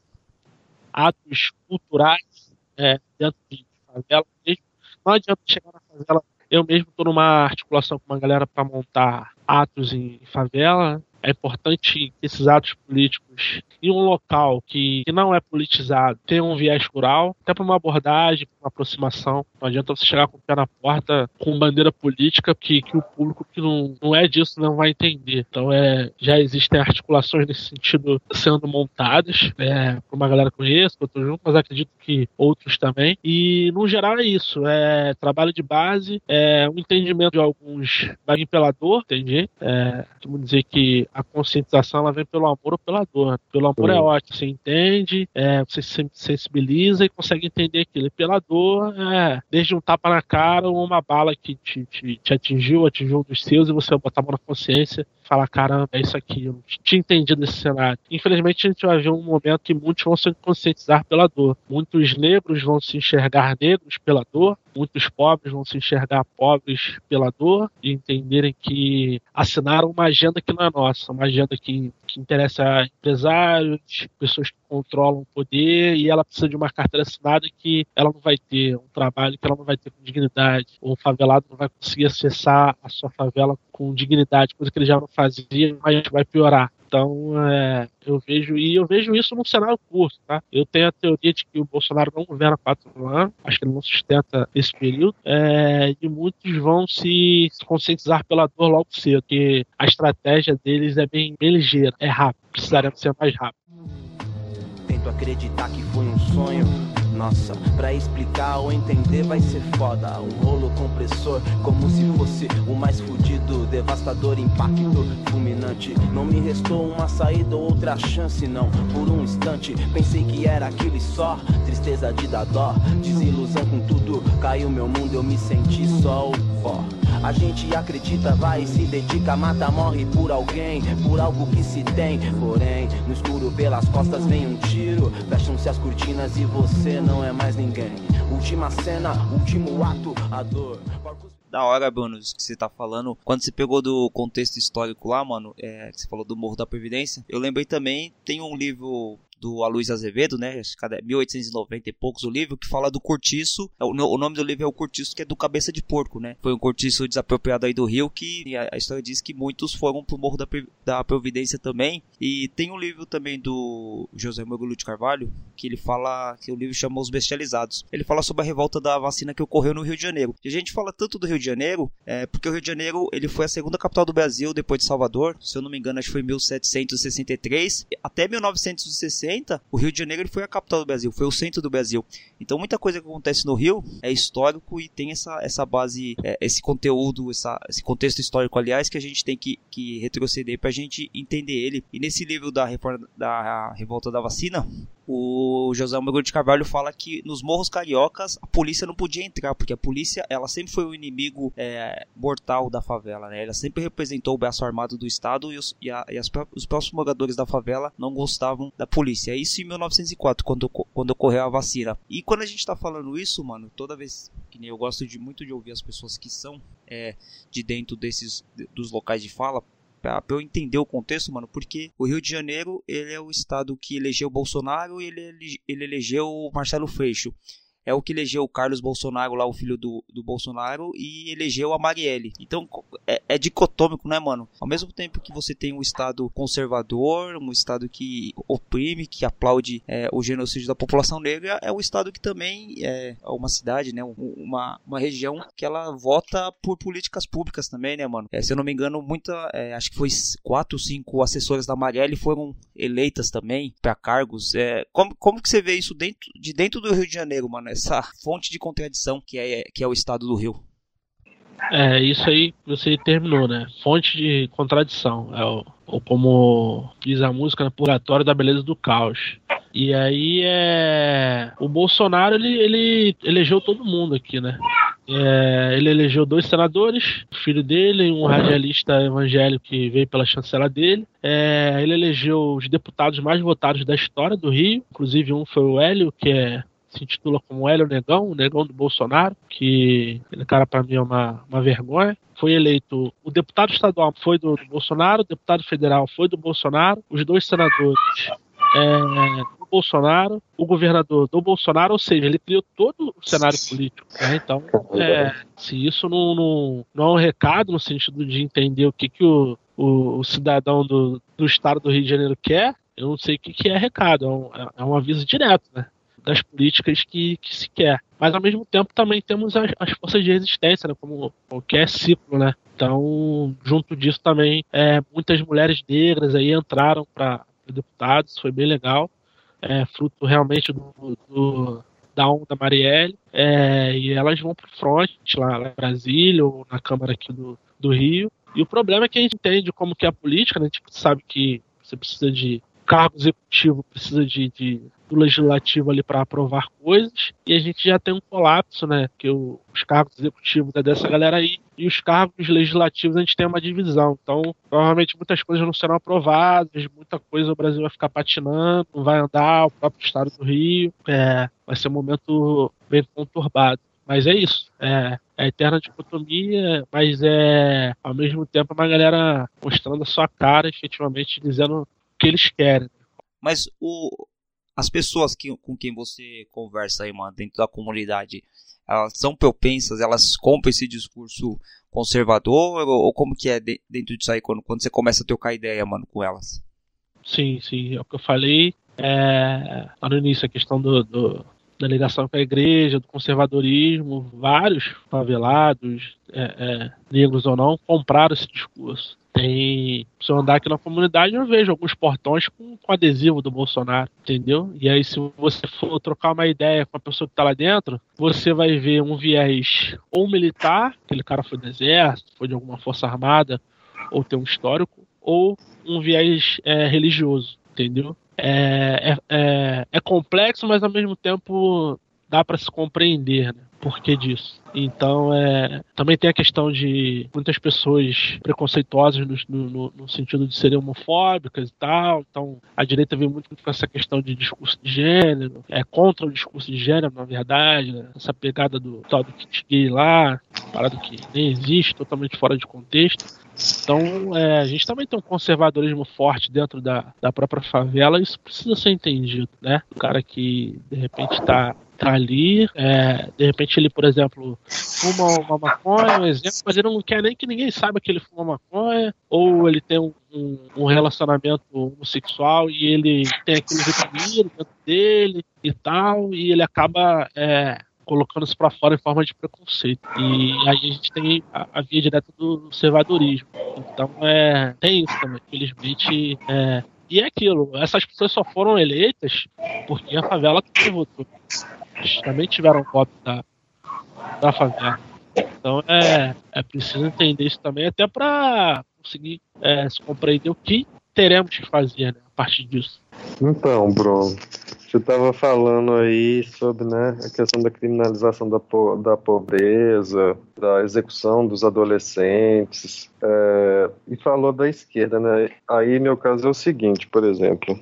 atos culturais é, dentro de favela mesmo. Não adianta chegar na favela. Eu mesmo estou numa articulação com uma galera para montar atos em favela, é importante que esses atos políticos em um local que, que não é politizado tenham um viés rural, até para uma abordagem, para uma aproximação. Não adianta você chegar com o pé na porta com bandeira política que, que o público que não, não é disso não vai entender. Então é, já existem articulações nesse sentido sendo montadas é, por uma galera conheço, que eu estou junto, mas acredito que outros também. E no geral é isso, é trabalho de base, é um entendimento de alguns barulho pela dor, entendi. É, vamos dizer que a conscientização ela vem pelo amor ou pela dor. Pelo amor é ótimo, você entende, é, você se sensibiliza e consegue entender aquilo. E pela dor, é, desde um tapa na cara ou uma bala que te, te, te atingiu, atingiu um dos seus e você botar a mão na consciência falar, caramba, é isso aqui, eu tinha entendido esse cenário. Infelizmente, a gente vai ver um momento que muitos vão se conscientizar pela dor. Muitos negros vão se enxergar negros pela dor, muitos pobres vão se enxergar pobres pela dor e entenderem que assinaram uma agenda que não é nossa, uma agenda que, que interessa a empresários, pessoas que controlam o poder e ela precisa de uma carteira assinada que ela não vai ter, um trabalho que ela não vai ter com dignidade. O favelado não vai conseguir acessar a sua favela com dignidade, coisa que ele já não fazia, mas vai piorar. Então, é, eu vejo, e eu vejo isso num cenário curto, tá? Eu tenho a teoria de que o Bolsonaro não governa quatro anos, acho que ele não sustenta esse período, é, e muitos vão se, conscientizar pela dor logo cedo, porque a estratégia deles é bem, bem ligeira, é rápido, precisaremos ser mais rápido. Tento acreditar que foi um sonho nossa, pra explicar ou entender vai ser foda. Um rolo compressor, como se fosse o mais fudido, devastador impacto fulminante. Não me restou uma saída ou outra chance, não. Por um instante pensei que era aquele só. Tristeza de dar dó, desilusão com tudo. Caiu meu mundo, eu me senti só o pó. A gente acredita, vai e se dedica, mata, morre por alguém, por algo que se tem. Porém, no escuro pelas costas vem um tiro. Fecham-se as cortinas e você não é mais ninguém. Última cena, último ato, a dor. Da hora, Bruno, isso que você tá falando. Quando você pegou do contexto histórico lá, mano, é, que você falou do Morro da Previdência, eu lembrei também, tem um livro do Aloysio Azevedo, né? Acho que é 1890 e poucos o livro, que fala do cortiço. O, o nome do livro é o cortiço, que é do cabeça de porco, né? Foi um cortiço desapropriado aí do Rio, que a, história diz que muitos foram pro Morro da, da Providência também. E tem um livro também do José Morgulho de Carvalho, que ele fala, que o livro chama Os Bestializados. Ele fala sobre a revolta da vacina que ocorreu no Rio de Janeiro. E a gente fala tanto do Rio de Janeiro, é, porque o Rio de Janeiro ele foi a segunda capital do Brasil depois de Salvador. Se eu não me engano, acho que foi em 1763. Até 1960, o Rio de Janeiro foi a capital do Brasil, foi o centro do Brasil. Então muita coisa que acontece no Rio é histórico e tem essa, essa base, é, esse conteúdo, essa, esse contexto histórico, aliás, que a gente tem que, que retroceder para a gente entender ele. E nesse livro da, reforma, da revolta da vacina, o José Almeida de Carvalho fala que nos morros cariocas a polícia não podia entrar, porque a polícia ela sempre foi o inimigo é, mortal da favela, né? Ela sempre representou o braço armado do Estado e, os, e, a, e as, os próprios moradores da favela não gostavam da polícia. Isso em 1904, quando, quando ocorreu a vacina. E quando a gente tá falando isso, mano, toda vez que nem eu gosto de muito de ouvir as pessoas que são é, de dentro desses dos locais de fala, pra, pra eu entender o contexto, mano, porque o Rio de Janeiro, ele é o estado que elegeu o Bolsonaro e ele, ele elegeu o Marcelo Freixo é o que elegeu o Carlos Bolsonaro, lá o filho do, do Bolsonaro, e elegeu a Marielle. Então é, é, dicotômico, né, mano? Ao mesmo tempo que você tem um Estado conservador, um Estado que oprime, que aplaude é, o genocídio da população negra, é um Estado que também é uma cidade, né? Uma, uma região que ela vota por políticas públicas também, né, mano? É, se eu não me engano, muita, é, acho que foi quatro, cinco assessoras da Marielle foram eleitas também para cargos. É, como, como que você vê isso dentro, de dentro do Rio de Janeiro, mano? Essa fonte de contradição que é, que é o estado do Rio. É, isso aí você terminou, né? Fonte de contradição. É o, ou como diz a música, né? Purgatório da Beleza do Caos. E aí é. O Bolsonaro ele, ele elegeu todo mundo aqui, né? É, ele elegeu dois senadores, o filho dele, um radialista evangélico que veio pela chancela dele. É, ele elegeu os deputados mais votados da história do Rio, inclusive um foi o Hélio, que é se intitula como Hélio Negão, o Negão do Bolsonaro, que aquele cara para mim é uma, uma vergonha. Foi eleito, o deputado estadual foi do, do Bolsonaro, o deputado federal foi do Bolsonaro, os dois senadores é, do Bolsonaro, o governador do Bolsonaro, ou seja, ele criou todo o cenário político. Né? Então, é, se isso não, não, não é um recado no sentido de entender o que, que o, o, o cidadão do, do estado do Rio de Janeiro quer, eu não sei o que, é recado, é um, é um aviso direto, né? Das políticas que, que se quer. Mas ao mesmo tempo também temos as, as forças de resistência, né, como qualquer ciclo, né? Então, junto disso também, é, muitas mulheres negras aí entraram para deputados, foi bem legal, é, fruto realmente do, do da onda Marielle, é, e elas vão para o front lá, em Brasília ou na Câmara aqui do, do Rio. E o problema é que a gente entende como que é a política, né? a gente sabe que você precisa de cargo executivo precisa de, de do legislativo ali para aprovar coisas e a gente já tem um colapso, né? Que o, os cargos executivos é dessa galera aí e os cargos legislativos a gente tem uma divisão. Então, provavelmente muitas coisas não serão aprovadas, muita coisa o Brasil vai ficar patinando, não vai andar, o próprio estado do Rio. É, vai ser um momento bem conturbado. Mas é isso. É, é eterna dicotomia, mas é ao mesmo tempo uma galera mostrando a sua cara, efetivamente dizendo que eles querem. Mas o, as pessoas que, com quem você conversa aí, mano, dentro da comunidade, elas são propensas, elas compram esse discurso conservador ou, ou como que é de, dentro disso aí quando, quando você começa a trocar ideia, mano, com elas? Sim, sim, é o que eu falei é, lá no início, a questão do, do da ligação com a igreja, do conservadorismo, vários favelados, é, é, negros ou não, compraram esse discurso. Tem. Se eu andar aqui na comunidade, eu vejo alguns portões com, com adesivo do Bolsonaro, entendeu? E aí, se você for trocar uma ideia com a pessoa que tá lá dentro, você vai ver um viés ou militar, aquele cara foi do exército, foi de alguma força armada, ou tem um histórico, ou um viés é, religioso, entendeu? É, é, é, é, complexo, mas ao mesmo tempo dá para se compreender, né? Porquê disso. Então, é, também tem a questão de muitas pessoas preconceituosas no, no, no, sentido de serem homofóbicas e tal. Então, a direita vem muito com essa questão de discurso de gênero, é contra o discurso de gênero, na verdade, né? essa pegada do tal do kit gay lá, parado que nem existe, totalmente fora de contexto. Então, é, a gente também tem um conservadorismo forte dentro da, da própria favela, isso precisa ser entendido, né? O cara que, de repente, está tá ali, é, de repente ele, por exemplo, fuma uma maconha, um exemplo, mas ele não quer nem que ninguém saiba que ele fuma maconha, ou ele tem um, um, relacionamento homossexual e ele tem aquele reprimido dentro dele e tal, e ele acaba é, colocando isso para fora em forma de preconceito. E aí a gente tem a, a via direta do conservadorismo. Então é, tem isso também. Infelizmente, é, e é aquilo, essas pessoas só foram eleitas porque a favela que votou também tiveram voto da, da favela. Então é, é preciso entender isso também, até para conseguir é, se compreender o que teremos que fazer né, a partir disso. Então, Bruno, você estava falando aí sobre né, a questão da criminalização da, po da pobreza, da execução dos adolescentes, é, e falou da esquerda, né? Aí meu caso é o seguinte, por exemplo,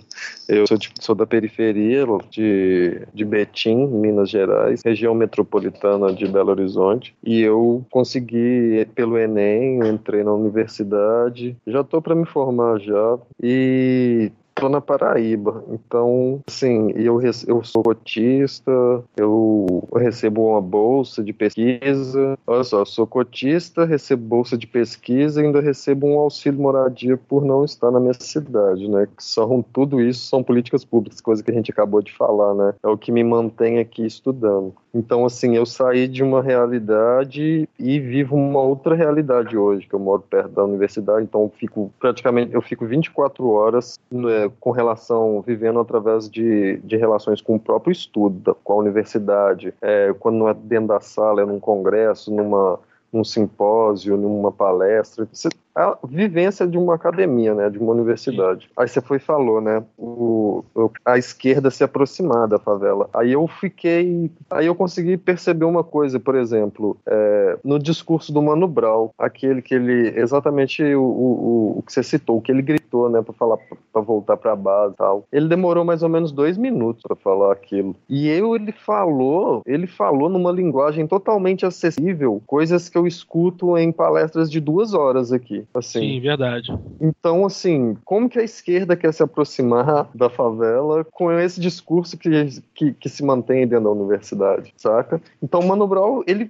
eu sou, de, sou da periferia de, de Betim, Minas Gerais, região metropolitana de Belo Horizonte, e eu consegui, pelo Enem, entrei na universidade, já estou para me formar já, e tô na Paraíba. Então, assim, eu, eu sou cotista, eu recebo uma bolsa de pesquisa. Olha só, sou cotista, recebo bolsa de pesquisa e ainda recebo um auxílio moradia por não estar na minha cidade, né? Que são tudo isso são políticas públicas, coisa que a gente acabou de falar, né? É o que me mantém aqui estudando. Então, assim, eu saí de uma realidade e vivo uma outra realidade hoje, que eu moro perto da universidade, então eu fico praticamente, eu fico 24 horas né, com relação, vivendo através de, de relações com o próprio estudo, com a universidade, é, quando não é dentro da sala, é num congresso, numa num simpósio, numa palestra. Você a vivência de uma academia, né, de uma universidade. Aí você foi e falou, né, o, a esquerda se aproximar da favela. Aí eu fiquei, aí eu consegui perceber uma coisa, por exemplo, é, no discurso do Mano Brown, aquele que ele, exatamente o, o, o que você citou, o que ele gritou, né, para falar, para voltar para a base, tal. Ele demorou mais ou menos dois minutos para falar aquilo. E eu ele falou, ele falou numa linguagem totalmente acessível, coisas que eu escuto em palestras de duas horas aqui. Assim. Sim, verdade. Então, assim, como que a esquerda quer se aproximar da favela com esse discurso que, que, que se mantém dentro da universidade, saca? Então, Mano Brown, ele,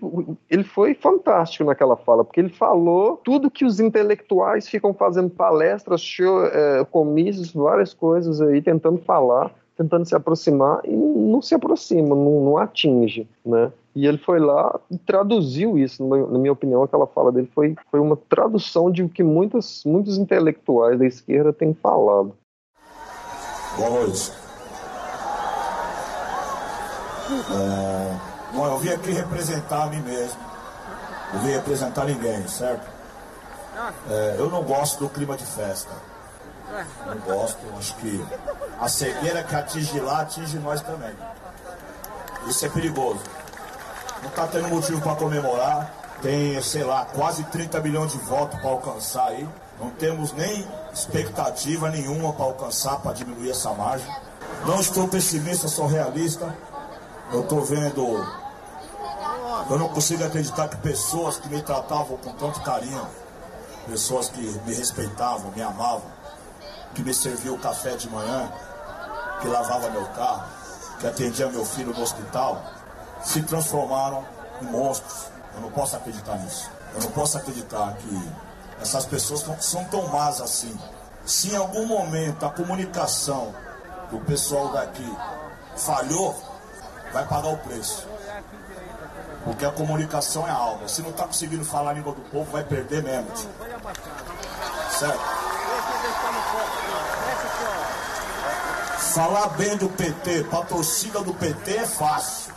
ele foi fantástico naquela fala, porque ele falou tudo que os intelectuais ficam fazendo palestras, show, é, comícios, várias coisas aí, tentando falar tentando se aproximar e não se aproxima, não, não atinge, né? E ele foi lá e traduziu isso, na minha opinião, aquela fala dele foi, foi uma tradução de o que muitos, muitos intelectuais da esquerda têm falado. Boa noite. É, bom, eu vim aqui representar a mim mesmo. Eu vim representar ninguém, certo? É, eu não gosto do clima de festa. Não gosto, acho que a cegueira que atinge lá atinge nós também. Isso é perigoso. Não está tendo motivo para comemorar. Tem, sei lá, quase 30 milhões de votos para alcançar aí. Não temos nem expectativa nenhuma para alcançar, para diminuir essa margem. Não estou pessimista, sou realista. Eu estou vendo. Eu não consigo acreditar que pessoas que me tratavam com tanto carinho, pessoas que me respeitavam, me amavam, que me serviam o café de manhã, que lavava meu carro, que atendia meu filho no hospital, se transformaram em monstros. Eu não posso acreditar nisso. Eu não posso acreditar que essas pessoas são tão más assim. Se em algum momento a comunicação do pessoal daqui falhou, vai pagar o preço. Porque a comunicação é algo. Se não está conseguindo falar a língua do povo, vai perder mesmo. Certo? Falar bem do PT, para torcida do PT é fácil.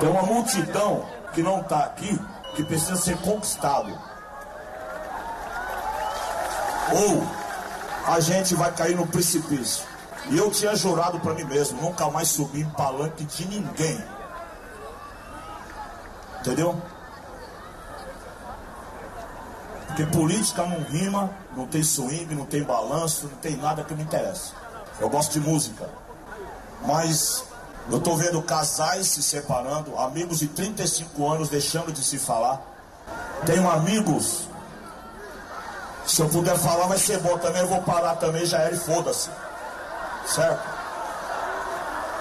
Tem uma multidão que não está aqui, que precisa ser conquistado. Ou a gente vai cair no precipício. E eu tinha jurado para mim mesmo, nunca mais subir em palanque de ninguém. Entendeu? Porque política não rima, não tem swing, não tem balanço, não tem nada que me interessa. Eu gosto de música. Mas eu tô vendo casais se separando, amigos de 35 anos deixando de se falar. Tenho amigos. Se eu puder falar vai ser bom também, eu vou parar também, já era e foda-se. Certo?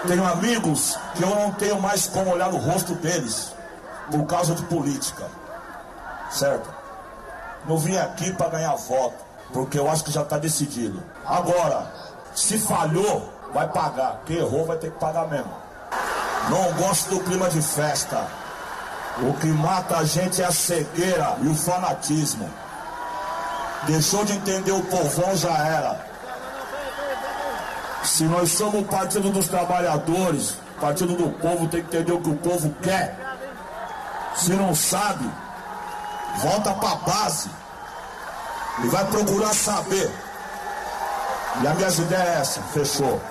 Tenho amigos que eu não tenho mais como olhar no rosto deles por causa de política. Certo? Não vim aqui para ganhar voto, porque eu acho que já está decidido. Agora, se falhou, vai pagar. Quem errou vai ter que pagar mesmo. Não gosto do clima de festa. O que mata a gente é a cegueira e o fanatismo. Deixou de entender o povão, já era. Se nós somos o partido dos trabalhadores, partido do povo tem que entender o que o povo quer. Se não sabe, volta pra base e vai procurar saber. E a minha ideia é essa, fechou.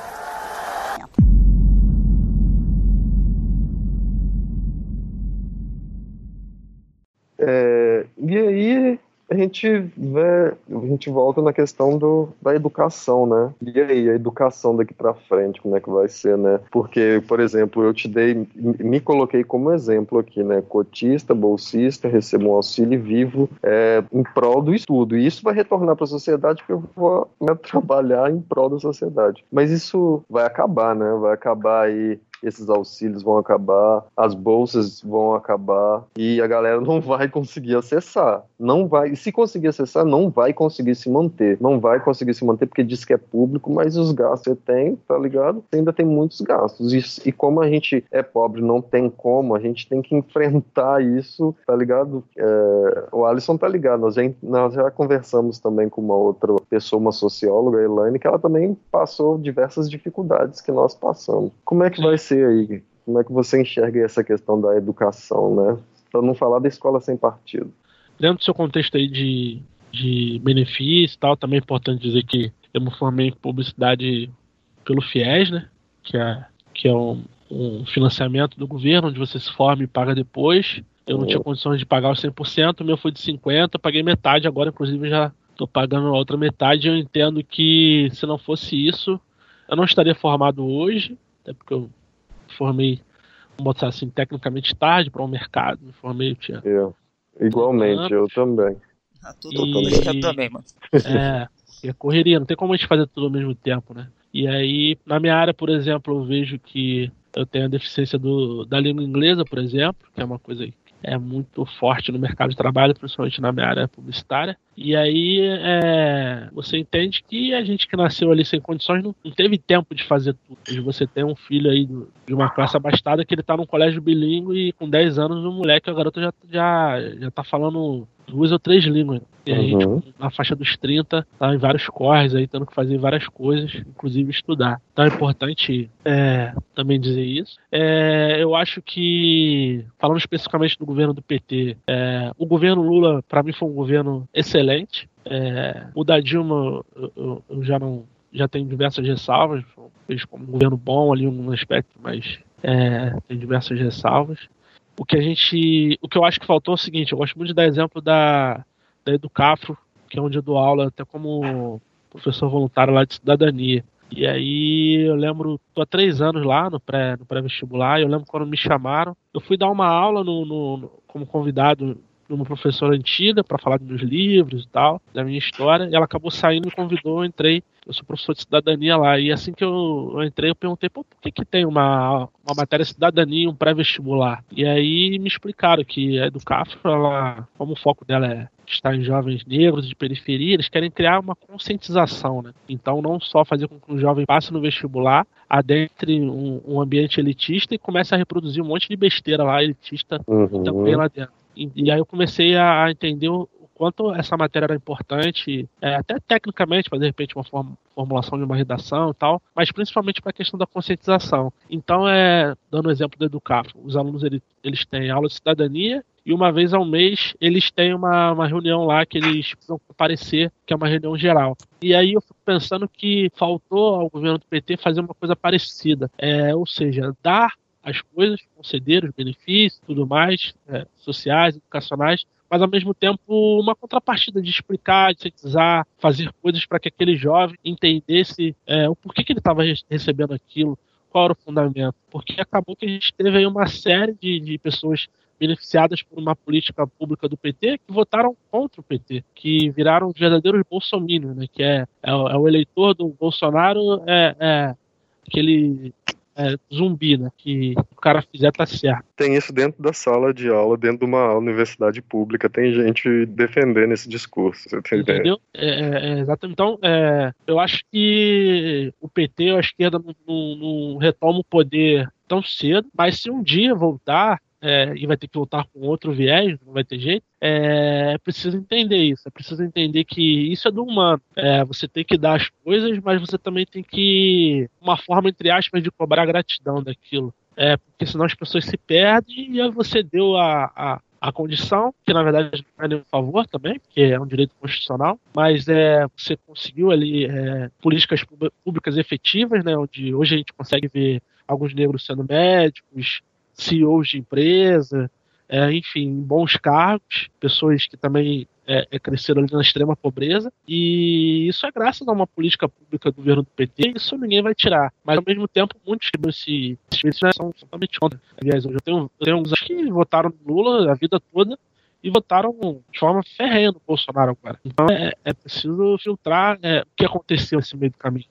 Gente vê, a gente volta na questão do, da educação, né? E aí, a educação daqui para frente, como é que vai ser, né? Porque, por exemplo, eu te dei, me coloquei como exemplo aqui, né? Cotista, bolsista, recebo um auxílio vivo é, em prol do estudo. E isso vai retornar para a sociedade porque eu vou né, trabalhar em prol da sociedade. Mas isso vai acabar, né? Vai acabar aí esses auxílios vão acabar, as bolsas vão acabar e a galera não vai conseguir acessar. Não vai, e se conseguir acessar, não vai conseguir se manter. Não vai conseguir se manter porque diz que é público, mas os gastos você tem, tá ligado? Ainda tem muitos gastos. E, e como a gente é pobre, não tem como, a gente tem que enfrentar isso, tá ligado? É, o Alisson tá ligado, nós já, nós já conversamos também com uma outra pessoa, uma socióloga, Elaine, que ela também passou diversas dificuldades que nós passamos. Como é que vai ser? Você aí, como é que você enxerga essa questão da educação, né? Para não falar da escola sem partido. Dentro do seu contexto aí de, de benefício e tal, também é importante dizer que eu me formei em publicidade pelo FIES, né? Que é, que é um, um financiamento do governo, onde você se forma e paga depois. Eu não tinha condições de pagar os 100%, o meu foi de 50%, eu paguei metade, agora inclusive já estou pagando a outra metade. Eu entendo que se não fosse isso, eu não estaria formado hoje, até porque eu formei, vamos botar assim, tecnicamente tarde para o um mercado. Me formei, eu tinha. Eu. Igualmente, eu também. Ah, tudo e... eu também, mano. É, é correria, não tem como a gente fazer tudo ao mesmo tempo, né? E aí, na minha área, por exemplo, eu vejo que eu tenho a deficiência do, da língua inglesa, por exemplo, que é uma coisa é muito forte no mercado de trabalho, principalmente na minha área publicitária. E aí é, você entende que a gente que nasceu ali sem condições não, não teve tempo de fazer tudo. Você tem um filho aí de uma classe abastada que ele tá num colégio bilíngue e com 10 anos o moleque, a garota já, já, já tá falando duas ou três línguas. E aí, uhum. tipo, na faixa dos 30, tá em vários corres aí, tendo que fazer várias coisas, inclusive estudar. Então é importante é, também dizer isso. É, eu acho que, falando especificamente do governo do PT, é, o governo Lula, para mim, foi um governo excelente. É, o da Dilma, eu, eu, já não já tenho diversas ressalvas, fez como um governo bom ali um aspecto, mas é, tem diversas ressalvas o que a gente. O que eu acho que faltou é o seguinte, eu gosto muito de dar exemplo da, da Educafro, que é onde eu dou aula, até como professor voluntário lá de cidadania. E aí eu lembro, tô há três anos lá no pré no pré-vestibular, eu lembro quando me chamaram, eu fui dar uma aula no, no, no como convidado uma professora antiga para falar dos meus livros e tal, da minha história, e ela acabou saindo e me convidou, eu entrei, eu sou professor de cidadania lá, e assim que eu, eu entrei, eu perguntei, pô, por que, que tem uma, uma matéria cidadania, um pré-vestibular? E aí me explicaram que a Educafro, ela, como o foco dela é estar em jovens negros de periferia, eles querem criar uma conscientização, né? Então, não só fazer com que o jovem passe no vestibular, adentre um, um ambiente elitista e comece a reproduzir um monte de besteira lá, elitista, uhum. também lá dentro. E, aí eu comecei a, a entender o, quanto essa matéria era importante, é, até tecnicamente, para de repente uma form, formulação de uma redação e tal, mas principalmente para a questão da conscientização. Então, é, dando o exemplo do Educar, os alunos eles, eles têm aula de cidadania e uma vez ao mês eles têm uma, uma reunião lá que eles precisam comparecer, que é uma reunião geral. E aí eu fico pensando que faltou ao governo do PT fazer uma coisa parecida, é, ou seja, dar as coisas, conceder os benefícios, tudo mais, é, sociais, educacionais, mas ao mesmo tempo uma contrapartida de explicar, de sintetizar, fazer coisas para que aquele jovem entendesse é, o porquê que ele estava recebendo aquilo, qual era o fundamento. Porque acabou que a gente teve aí uma série de, de pessoas beneficiadas por uma política pública do PT que votaram contra o PT, que viraram verdadeiros bolsominions, né? Que é, é, é o eleitor do Bolsonaro, é, é aquele é, zumbi, né? Que o cara fizer tá certo. Tem isso dentro da sala de aula, dentro de uma universidade pública, tem gente defendendo esse discurso. Você tem Entendeu? É, é, é exatamente. Então, é, eu acho que o PT, a esquerda, não, não, não retoma o poder tão cedo, mas se um dia voltar, é, e vai ter que voltar com outro viés, não vai ter jeito, é, é preciso entender isso. É preciso entender que isso é do humano. É, você tem que dar as coisas, mas você também tem que. Uma forma, entre aspas, de cobrar gratidão daquilo. É, porque senão as pessoas se perdem e você deu a, a, a condição, que na verdade não é nenhum favor também, porque é um direito constitucional, mas é, você conseguiu ali é, políticas públicas efetivas, né, onde hoje a gente consegue ver alguns negros sendo médicos, CEOs de empresa, é, enfim, bons cargos, pessoas que também é, é, cresceram ali na extrema pobreza, e isso é graças a uma política pública do governo do PT, isso ninguém vai tirar. Mas ao mesmo tempo, muitos desse, desses né, são totalmente contra. Aliás, eu tenho, eu tenho uns que votaram Lula a vida toda e votaram de forma ferrenha no Bolsonaro agora. Então é, é preciso filtrar é, o que aconteceu nesse meio do caminho.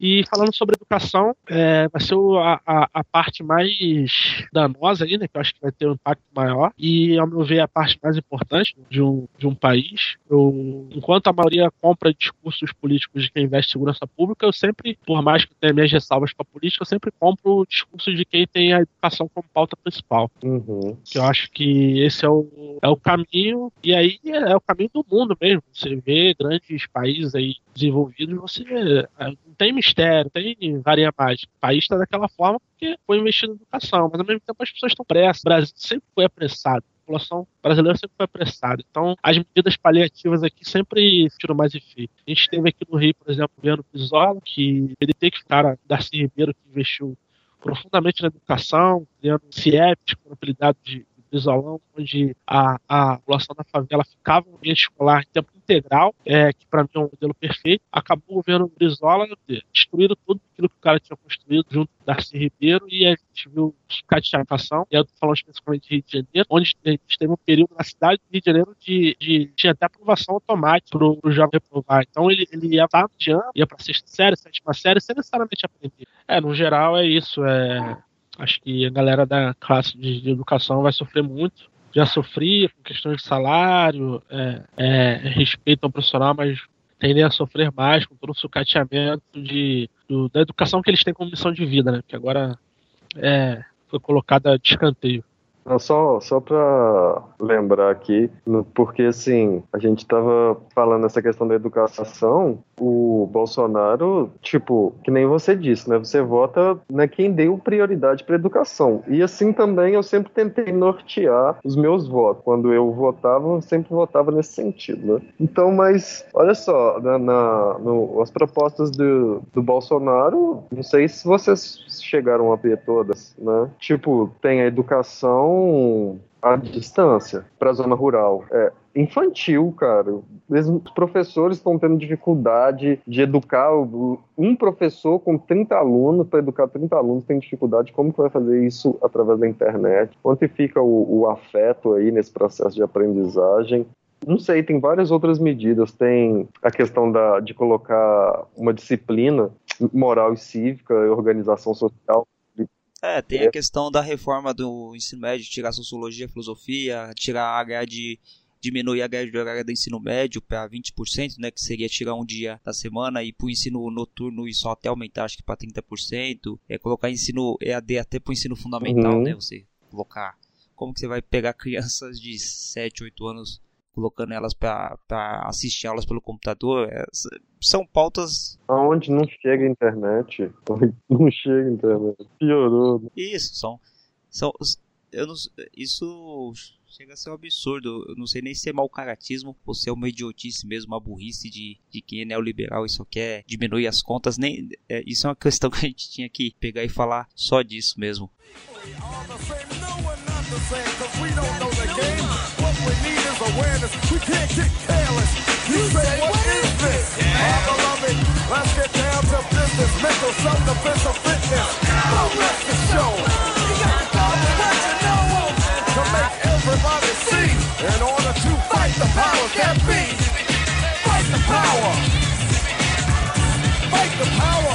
E falando sobre educação, é, vai ser a, a, a, parte mais danosa aí, né? Que eu acho que vai ter um impacto maior. E, ao meu ver, a parte mais importante de um, de um país. Eu, enquanto a maioria compra discursos políticos de quem investe em segurança pública, eu sempre, por mais que tenha minhas ressalvas com a política, eu sempre compro discursos de quem tem a educação como pauta principal. Uhum. Que eu acho que esse é o, é o caminho, e aí é, é o caminho do mundo mesmo. Você vê grandes países aí desenvolvidos, você não tem mistério, tem varia mais. O país está daquela forma porque foi investido em educação, mas ao mesmo tempo as pessoas estão pressas. O Brasil sempre foi apressado. A população brasileira sempre foi apressada. Então, as medidas paliativas aqui sempre tiram mais efeito. A gente teve aqui no Rio, por exemplo, o Pisola, que ele tem que ficar, Darcy Ribeiro, que investiu profundamente na educação, criando CIEP, disponibilidade de Isolão, onde a, a população da favela ficava no ambiente escolar em tempo integral, é, que para mim é um modelo perfeito. Acabou o governo Brizola destruindo tudo aquilo que o cara tinha construído junto com Darcy Ribeiro e a gente viu cateação, e eu tô falando especificamente de Rio de Janeiro, onde a gente teve um período na cidade do Rio de Janeiro de, de tinha até aprovação automática pro, pro jovem reprovar. Então ele, ele ia estar de ano, ia sexta série, sétima série, sem necessariamente aprender. É, no geral é isso, é Acho que a galera da classe de, de educação vai sofrer muito. Já sofria com questões de salário, é, é, respeito ao profissional, mas tendem a sofrer mais com todo o sucateamento de, do, da educação que eles têm como missão de vida, né? Que agora é, foi colocada de escanteio. Não, só só para lembrar aqui, porque assim, a gente estava falando essa questão da educação, o Bolsonaro, tipo, que nem você disse, né? Você vota né, quem deu prioridade para educação. E assim também eu sempre tentei nortear os meus votos. Quando eu votava, eu sempre votava nesse sentido, né? Então, mas olha só, na, na no, as propostas do, do Bolsonaro, não sei se vocês chegaram a ver todas, né? Tipo, tem a educação à distância para a zona rural. É infantil, cara. Mesmo os professores estão tendo dificuldade de educar. Um professor com 30 alunos, para educar 30 alunos, tem dificuldade. Como que vai fazer isso através da internet? Onde fica o, o afeto aí nesse processo de aprendizagem? Não sei, tem várias outras medidas. Tem a questão da, de colocar uma disciplina moral e cívica, organização social. É, tem a questão da reforma do ensino médio, tirar sociologia, filosofia, tirar a área de diminuir a grade horária do ensino médio para 20%, né, que seria tirar um dia da semana e para o ensino noturno e só até aumentar acho que para 30%, é colocar ensino EAD até para o ensino fundamental, uhum. né, você colocar como que você vai pegar crianças de 7, 8 anos colocando elas para assistir aulas pelo computador, é, são pautas. Aonde não chega a internet. Não chega a internet. Piorou. Isso, são. são eu não, isso Chega a ser um absurdo. Eu não sei nem se é mau caratismo ou se é uma idiotice mesmo, uma burrice de, de quem é neoliberal e só quer diminuir as contas. Nem, é, isso é uma questão que a gente tinha que pegar e falar só disso mesmo. We need is awareness. We can't get careless. You, you say, say, what is this? Yeah. My beloved, let's get down to business. Mental self-defense or fitness. So the show. You gotta go you know. To make everybody see. In order to fight the power, that be. Fight the power. Fight the power.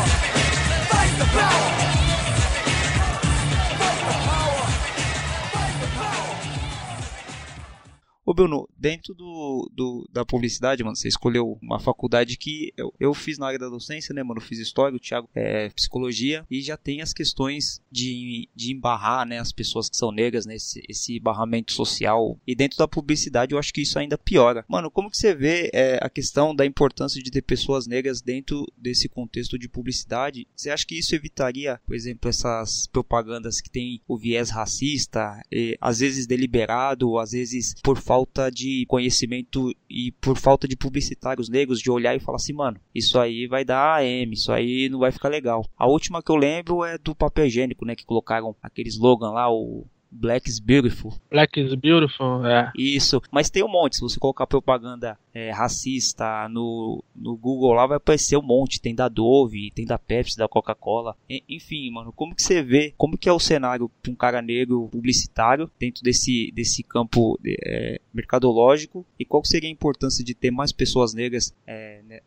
Ô Bruno, dentro do, do, da publicidade, mano, você escolheu uma faculdade que eu, eu fiz na área da docência, né, mano? Eu fiz história, o Thiago é psicologia e já tem as questões de, de embarrar, né, as pessoas que são negras, né, esse, esse barramento social. E dentro da publicidade eu acho que isso ainda piora. Mano, como que você vê é, a questão da importância de ter pessoas negras dentro desse contexto de publicidade? Você acha que isso evitaria, por exemplo, essas propagandas que tem o viés racista, e, às vezes deliberado, às vezes por falta de conhecimento e por falta de publicitários negros de olhar e falar assim, mano, isso aí vai dar AM, isso aí não vai ficar legal. A última que eu lembro é do papel higiênico, né, que colocaram aquele slogan lá, o Black is Beautiful. Black is Beautiful, é. Isso, mas tem um monte. Se você colocar propaganda é, racista no, no Google lá, vai aparecer um monte. Tem da Dove, tem da Pepsi, da Coca-Cola. Enfim, mano, como que você vê? Como que é o cenário para um cara negro publicitário dentro desse, desse campo é, mercadológico? E qual seria a importância de ter mais pessoas negras é,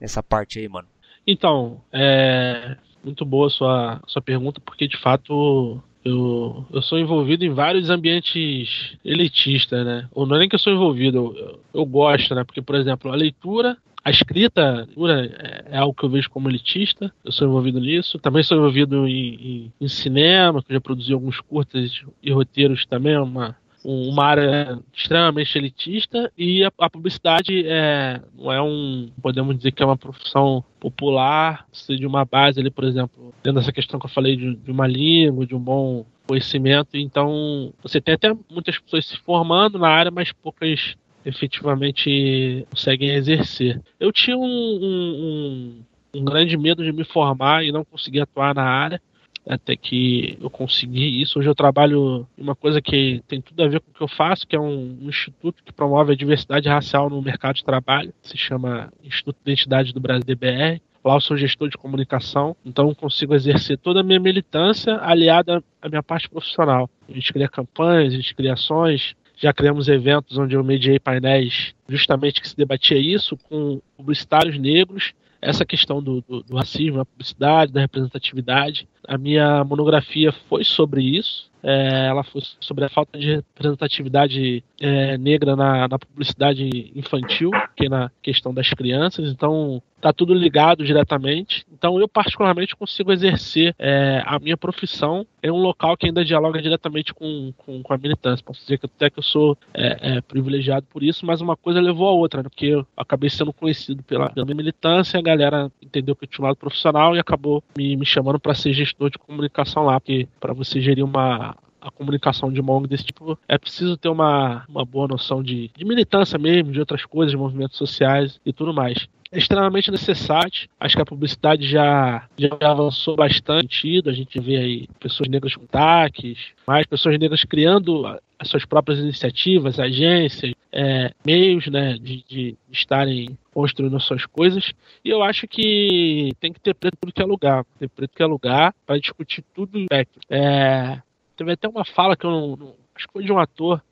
nessa parte aí, mano? Então, é muito boa a sua, sua pergunta, porque de fato eu, eu sou envolvido em vários ambientes elitistas, né? Ou não é nem que eu sou envolvido, eu, eu gosto, né? Porque, por exemplo, a leitura, a escrita a é, é algo que eu vejo como elitista, eu sou envolvido nisso. Também sou envolvido em, em, em cinema, que já produzi alguns curtas e roteiros também, uma, uma área extremamente elitista e a, a, publicidade é, não é um, podemos dizer que é uma profissão popular, precisa de uma base ali, por exemplo, dentro dessa questão que eu falei de, de uma língua, de um bom conhecimento, então você tem até muitas pessoas se formando na área, mas poucas efetivamente conseguem exercer. Eu tinha um, um, um, um grande medo de me formar e não conseguir atuar na área, até que eu consegui isso. Hoje eu trabalho em uma coisa que tem tudo a ver com o que eu faço, que é um, um instituto que promove a diversidade racial no mercado de trabalho, se chama Instituto de Identidade do Brasil DBR. Lá eu sou gestor de comunicação, então consigo exercer toda a minha militância aliada à minha parte profissional. A gente cria campanhas, a gente cria ações, já criamos eventos onde eu mediei painéis justamente que se debatia isso com publicitários negros essa questão do, do, do, racismo, da publicidade, da representatividade. A minha monografia foi sobre isso. É, ela foi sobre a falta de representatividade é, negra na, na, publicidade infantil, que é na questão das crianças. Então, está tudo ligado diretamente. Então, eu particularmente consigo exercer é, a minha profissão em um local que ainda dialoga diretamente com, com, com a militância. Posso dizer que até que eu sou é, é, privilegiado por isso, mas uma coisa levou a outra, né? porque eu acabei sendo conhecido pela, pela minha militância, a galera entendeu que eu tinha um lado profissional e acabou me, me chamando para ser gestor de comunicação lá, para você gerir uma a comunicação de uma ONG desse tipo, é preciso ter uma, uma boa noção de, de militância mesmo, de outras coisas, de movimentos sociais e tudo mais é extremamente necessário. Acho que a publicidade já, já avançou bastante. A gente vê aí pessoas negras com taques, mais pessoas negras criando as suas próprias iniciativas, agências, é, meios né, de, de estarem construindo as suas coisas. E eu acho que tem que ter preto tudo que é lugar. Ter preto que é lugar para discutir tudo. É, teve até uma fala que eu não, não, acho que foi de um ator,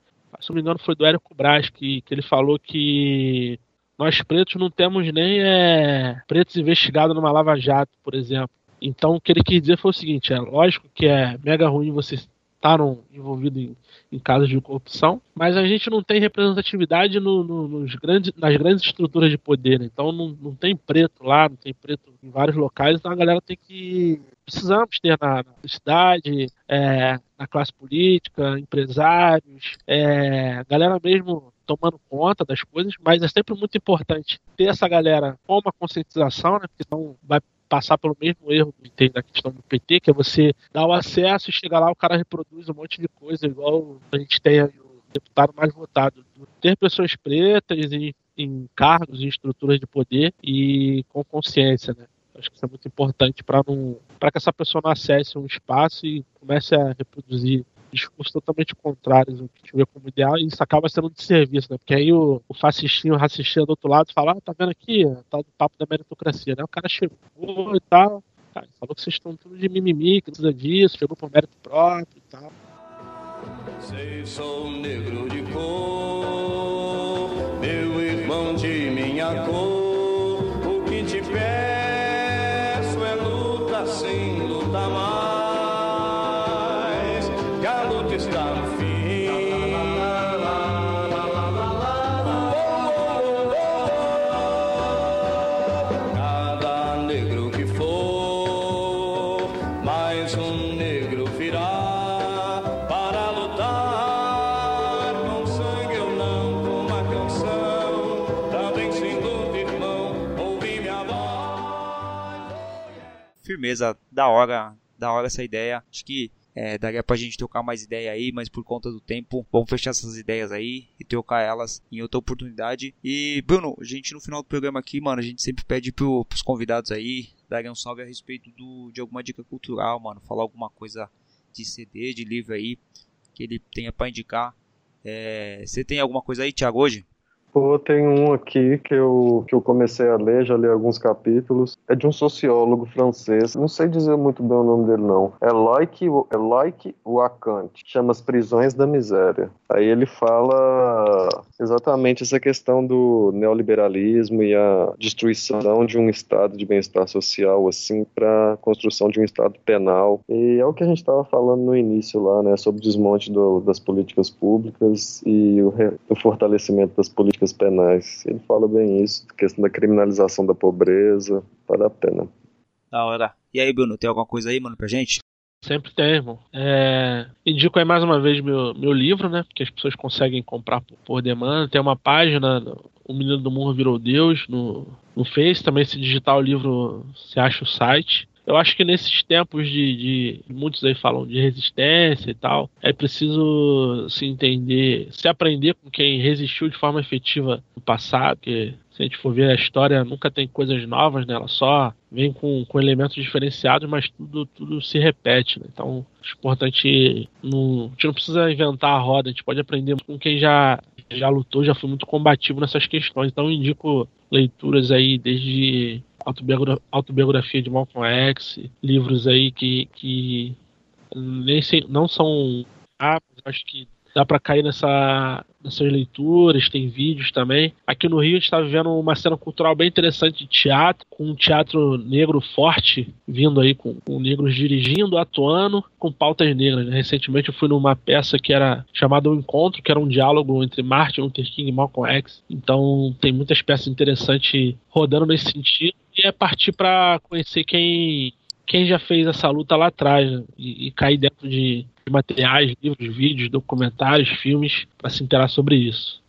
se não me engano foi do Érico Braz, que, que ele falou que nós pretos não temos nem é, pretos investigados numa lava-jato, por exemplo. Então, o que ele quis dizer foi o seguinte: é lógico que é mega ruim você estar envolvido em, em casos de corrupção, mas a gente não tem representatividade no, no, nos grandes, nas grandes estruturas de poder. Né? Então, não, não tem preto lá, não tem preto em vários locais, então a galera tem que. Precisamos ter na, na cidade, é, na classe política, empresários, é, galera mesmo tomando conta das coisas, mas é sempre muito importante ter essa galera com uma conscientização, né? Porque senão vai passar pelo mesmo erro da questão do PT, que é você dar o acesso e chegar lá, o cara reproduz um monte de coisa, igual a gente tem deputado mais votado. Ter pessoas pretas em, em cargos e estruturas de poder e com consciência, né? Acho que isso é muito importante para não para que essa pessoa não acesse um espaço e comece a reproduzir discursos totalmente contrários ao que tiver como ideal, e isso acaba sendo um desserviço, né? Porque aí o, o fascistinho, o racistinho do outro lado fala, ah, tá vendo aqui, tá do papo da meritocracia, né? O cara chegou e tal, cara, falou que vocês estão tudo de mimimi, que precisa disso, chegou por mérito próprio e tal. Negro de cor, meu irmão de minha cor, Firmeza, da hora, da hora essa ideia. Acho que é, daria pra gente trocar mais ideia aí, mas por conta do tempo, vamos fechar essas ideias aí e trocar elas em outra oportunidade. E, Bruno, a gente no final do programa aqui, mano, a gente sempre pede pro, pros convidados aí darem um salve a respeito do, de alguma dica cultural, mano, falar alguma coisa de CD, de livro aí, que ele tenha pra indicar. É, você tem alguma coisa aí, Thiago, hoje? Pô, tem um aqui que eu, que eu comecei a ler, já li alguns capítulos. É de um sociólogo francês, não sei dizer muito bem o nome dele não. É Loic, é Loic Wacant, chama As Prisões da Miséria. Aí ele fala exatamente essa questão do neoliberalismo e a destruição de um estado de bem-estar social, assim, para construção de um estado penal. E é o que a gente estava falando no início lá, né, sobre o desmonte do, das políticas públicas e o, re, o fortalecimento das políticas penais. Ele fala bem isso, questão da criminalização da pobreza, vale a pena. Da hora. E aí, Bruno, tem alguma coisa aí, mano, pra gente? Sempre tem, irmão. É... Indico aí mais uma vez meu, meu livro, né? Que as pessoas conseguem comprar por, por demanda. Tem uma página, O Menino do Morro Virou Deus, no, no Face. Também, se digitar o livro, você acha o site. Eu acho que nesses tempos de, de, muitos aí falam de resistência e tal, é preciso se entender, se aprender com quem resistiu de forma efetiva no passado, porque se a gente for ver a história nunca tem coisas novas, né? Ela só vem com, com elementos diferenciados, mas tudo, tudo se repete, né? Então, é importante não, a gente não precisa inventar a roda, a gente pode aprender com quem já já lutou, já foi muito combativo nessas questões. Então, indico leituras aí desde autobiografia, de Malcolm X, livros aí que, que nem sei, não são ah, acho que dá para cair nessa, nessas leituras, tem vídeos também. Aqui no Rio a gente está vivendo uma cena cultural bem interessante de teatro, com um teatro negro forte vindo aí, com, com negros dirigindo, atuando, com pautas negras. Né? Recentemente eu fui numa peça que era chamada O Encontro, que era um diálogo entre Martin Luther King e Malcolm X. Então tem muitas peças interessantes rodando nesse sentido. É partir para conhecer quem quem já fez essa luta lá atrás né? e, e, cair dentro de, de, materiais, livros, vídeos, documentários, filmes para se interar sobre isso.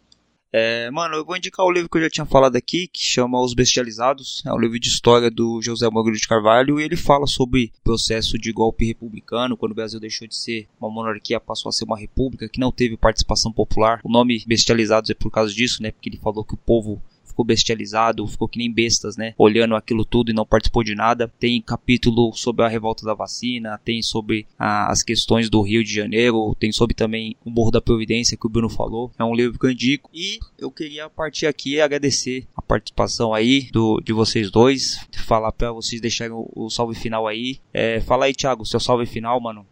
É, mano, eu vou indicar o livro que eu já tinha falado aqui, que chama Os Bestializados. É um livro de história do José Magro de Carvalho e ele fala sobre o processo de golpe republicano, quando o Brasil deixou de ser uma monarquia, passou a ser uma república que não teve participação popular. O nome Bestializados é por causa disso, né? Porque ele falou que o povo ficou bestializado, ficou que nem bestas, né? Olhando aquilo tudo e não participou de nada. Tem capítulo sobre a revolta da vacina, tem sobre ah, as questões do Rio de Janeiro, tem sobre também o Morro da Providência que o Bruno falou. É um livro que eu indico. E eu queria partir aqui e agradecer a participação aí do, de vocês dois. Falar para vocês deixarem o, o, salve final aí. É, fala aí, Thiago, seu salve final, mano.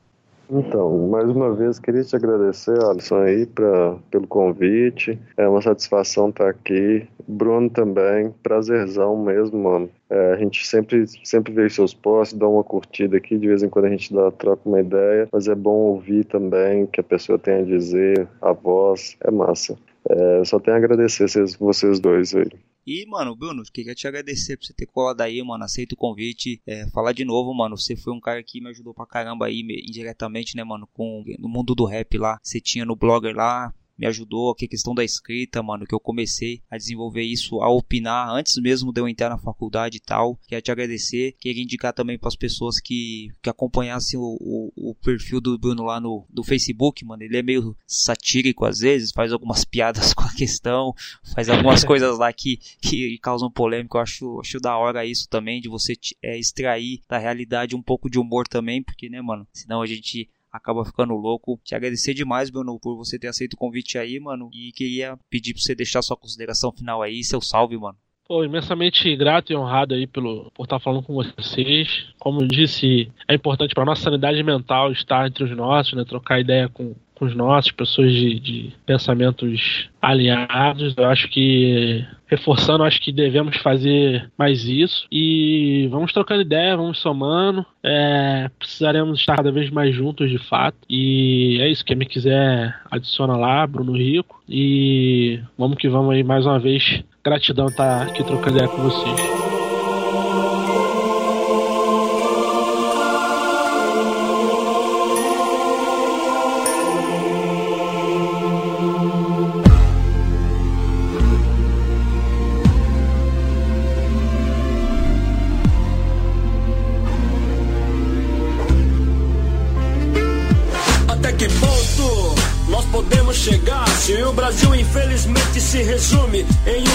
Então, mais uma vez, queria te agradecer, Alisson, aí, pra, pelo convite. É uma satisfação estar aqui. Bruno também, prazerzão mesmo, mano. É, a gente sempre, sempre vê seus posts, dá uma curtida aqui, de vez em quando a gente dá, troca uma ideia, mas é bom ouvir também o que a pessoa tem a dizer, a voz, é massa. É, só tenho a agradecer vocês dois aí. E, mano, Bruno, queria te agradecer por você ter colado aí, mano. Aceita o convite. É, falar de novo, mano. Você foi um cara que me ajudou pra caramba aí, indiretamente, né, mano? Com, no mundo do rap lá. Você tinha no blogger lá. Me ajudou, aqui a questão da escrita, mano, que eu comecei a desenvolver isso, a opinar antes mesmo de eu entrar na faculdade e tal. Queria te agradecer, queria indicar também para as pessoas que, que acompanhassem o, o, o, perfil do Bruno lá no, no Facebook, mano. Ele é meio satírico às vezes, faz algumas piadas com a questão, faz algumas coisas lá que, que causam polêmica. Eu acho, acho da hora isso também, de você é, extrair da realidade um pouco de humor também, porque, né, mano, senão a gente acaba ficando louco. Te agradecer demais, Bruno, por você ter aceito o convite aí, mano. E queria pedir pra você deixar sua consideração final aí, seu salve, mano. Pô, imensamente grato e honrado aí pelo, por estar falando com vocês. Como eu disse, é importante para nossa sanidade mental estar entre os nossos, né? Trocar ideia com, com os nossos, pessoas de, de pensamentos alinhados. Eu acho que, reforçando, acho que devemos fazer mais isso. E vamos trocando ideia, vamos somando. É, precisaremos estar cada vez mais juntos, de fato. E é isso. Quem me quiser, adiciona lá, Bruno Rico. E vamos que vamos aí mais uma vez. Gratidão estar aqui trocando ideia com vocês.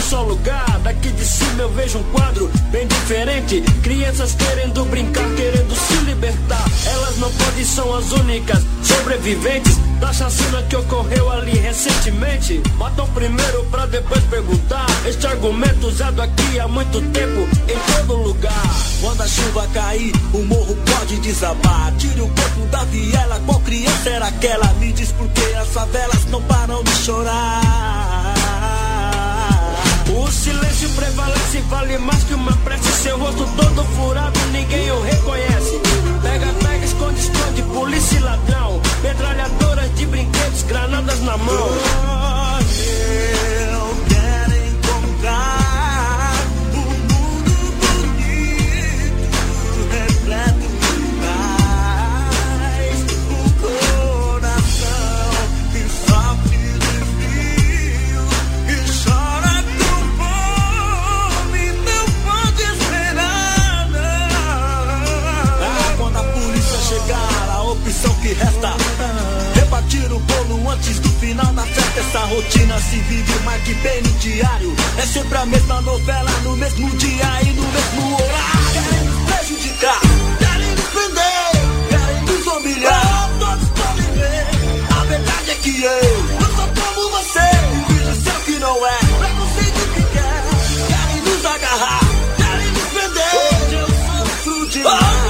Só lugar. Daqui de cima eu vejo um quadro bem diferente. Crianças querendo brincar, querendo se libertar. Elas não podem, são as únicas sobreviventes da chacina que ocorreu ali recentemente. Matam primeiro pra depois perguntar. Este argumento usado aqui há muito tempo, em todo lugar. Quando a chuva cair, o morro pode desabar. Tire o corpo da viela, qual criança era aquela? Me diz por que as favelas não param de chorar. O silêncio prevalece, vale mais que uma prece. Seu rosto todo furado, ninguém o reconhece. Pega, pega, esconde, esconde, polícia e ladrão. Metralhadoras de brinquedos, granadas na mão. Eu quero final da festa. Essa rotina se vive mais que diário É sempre a mesma novela no mesmo dia e no mesmo horário. Querem nos prejudicar, querem nos prender Querem nos humilhar, todos podem ver A verdade é que eu não sou como você. O vídeo seu que não é, preconceito que quer. Querem nos agarrar, querem nos prender. Hoje eu sofro demais domina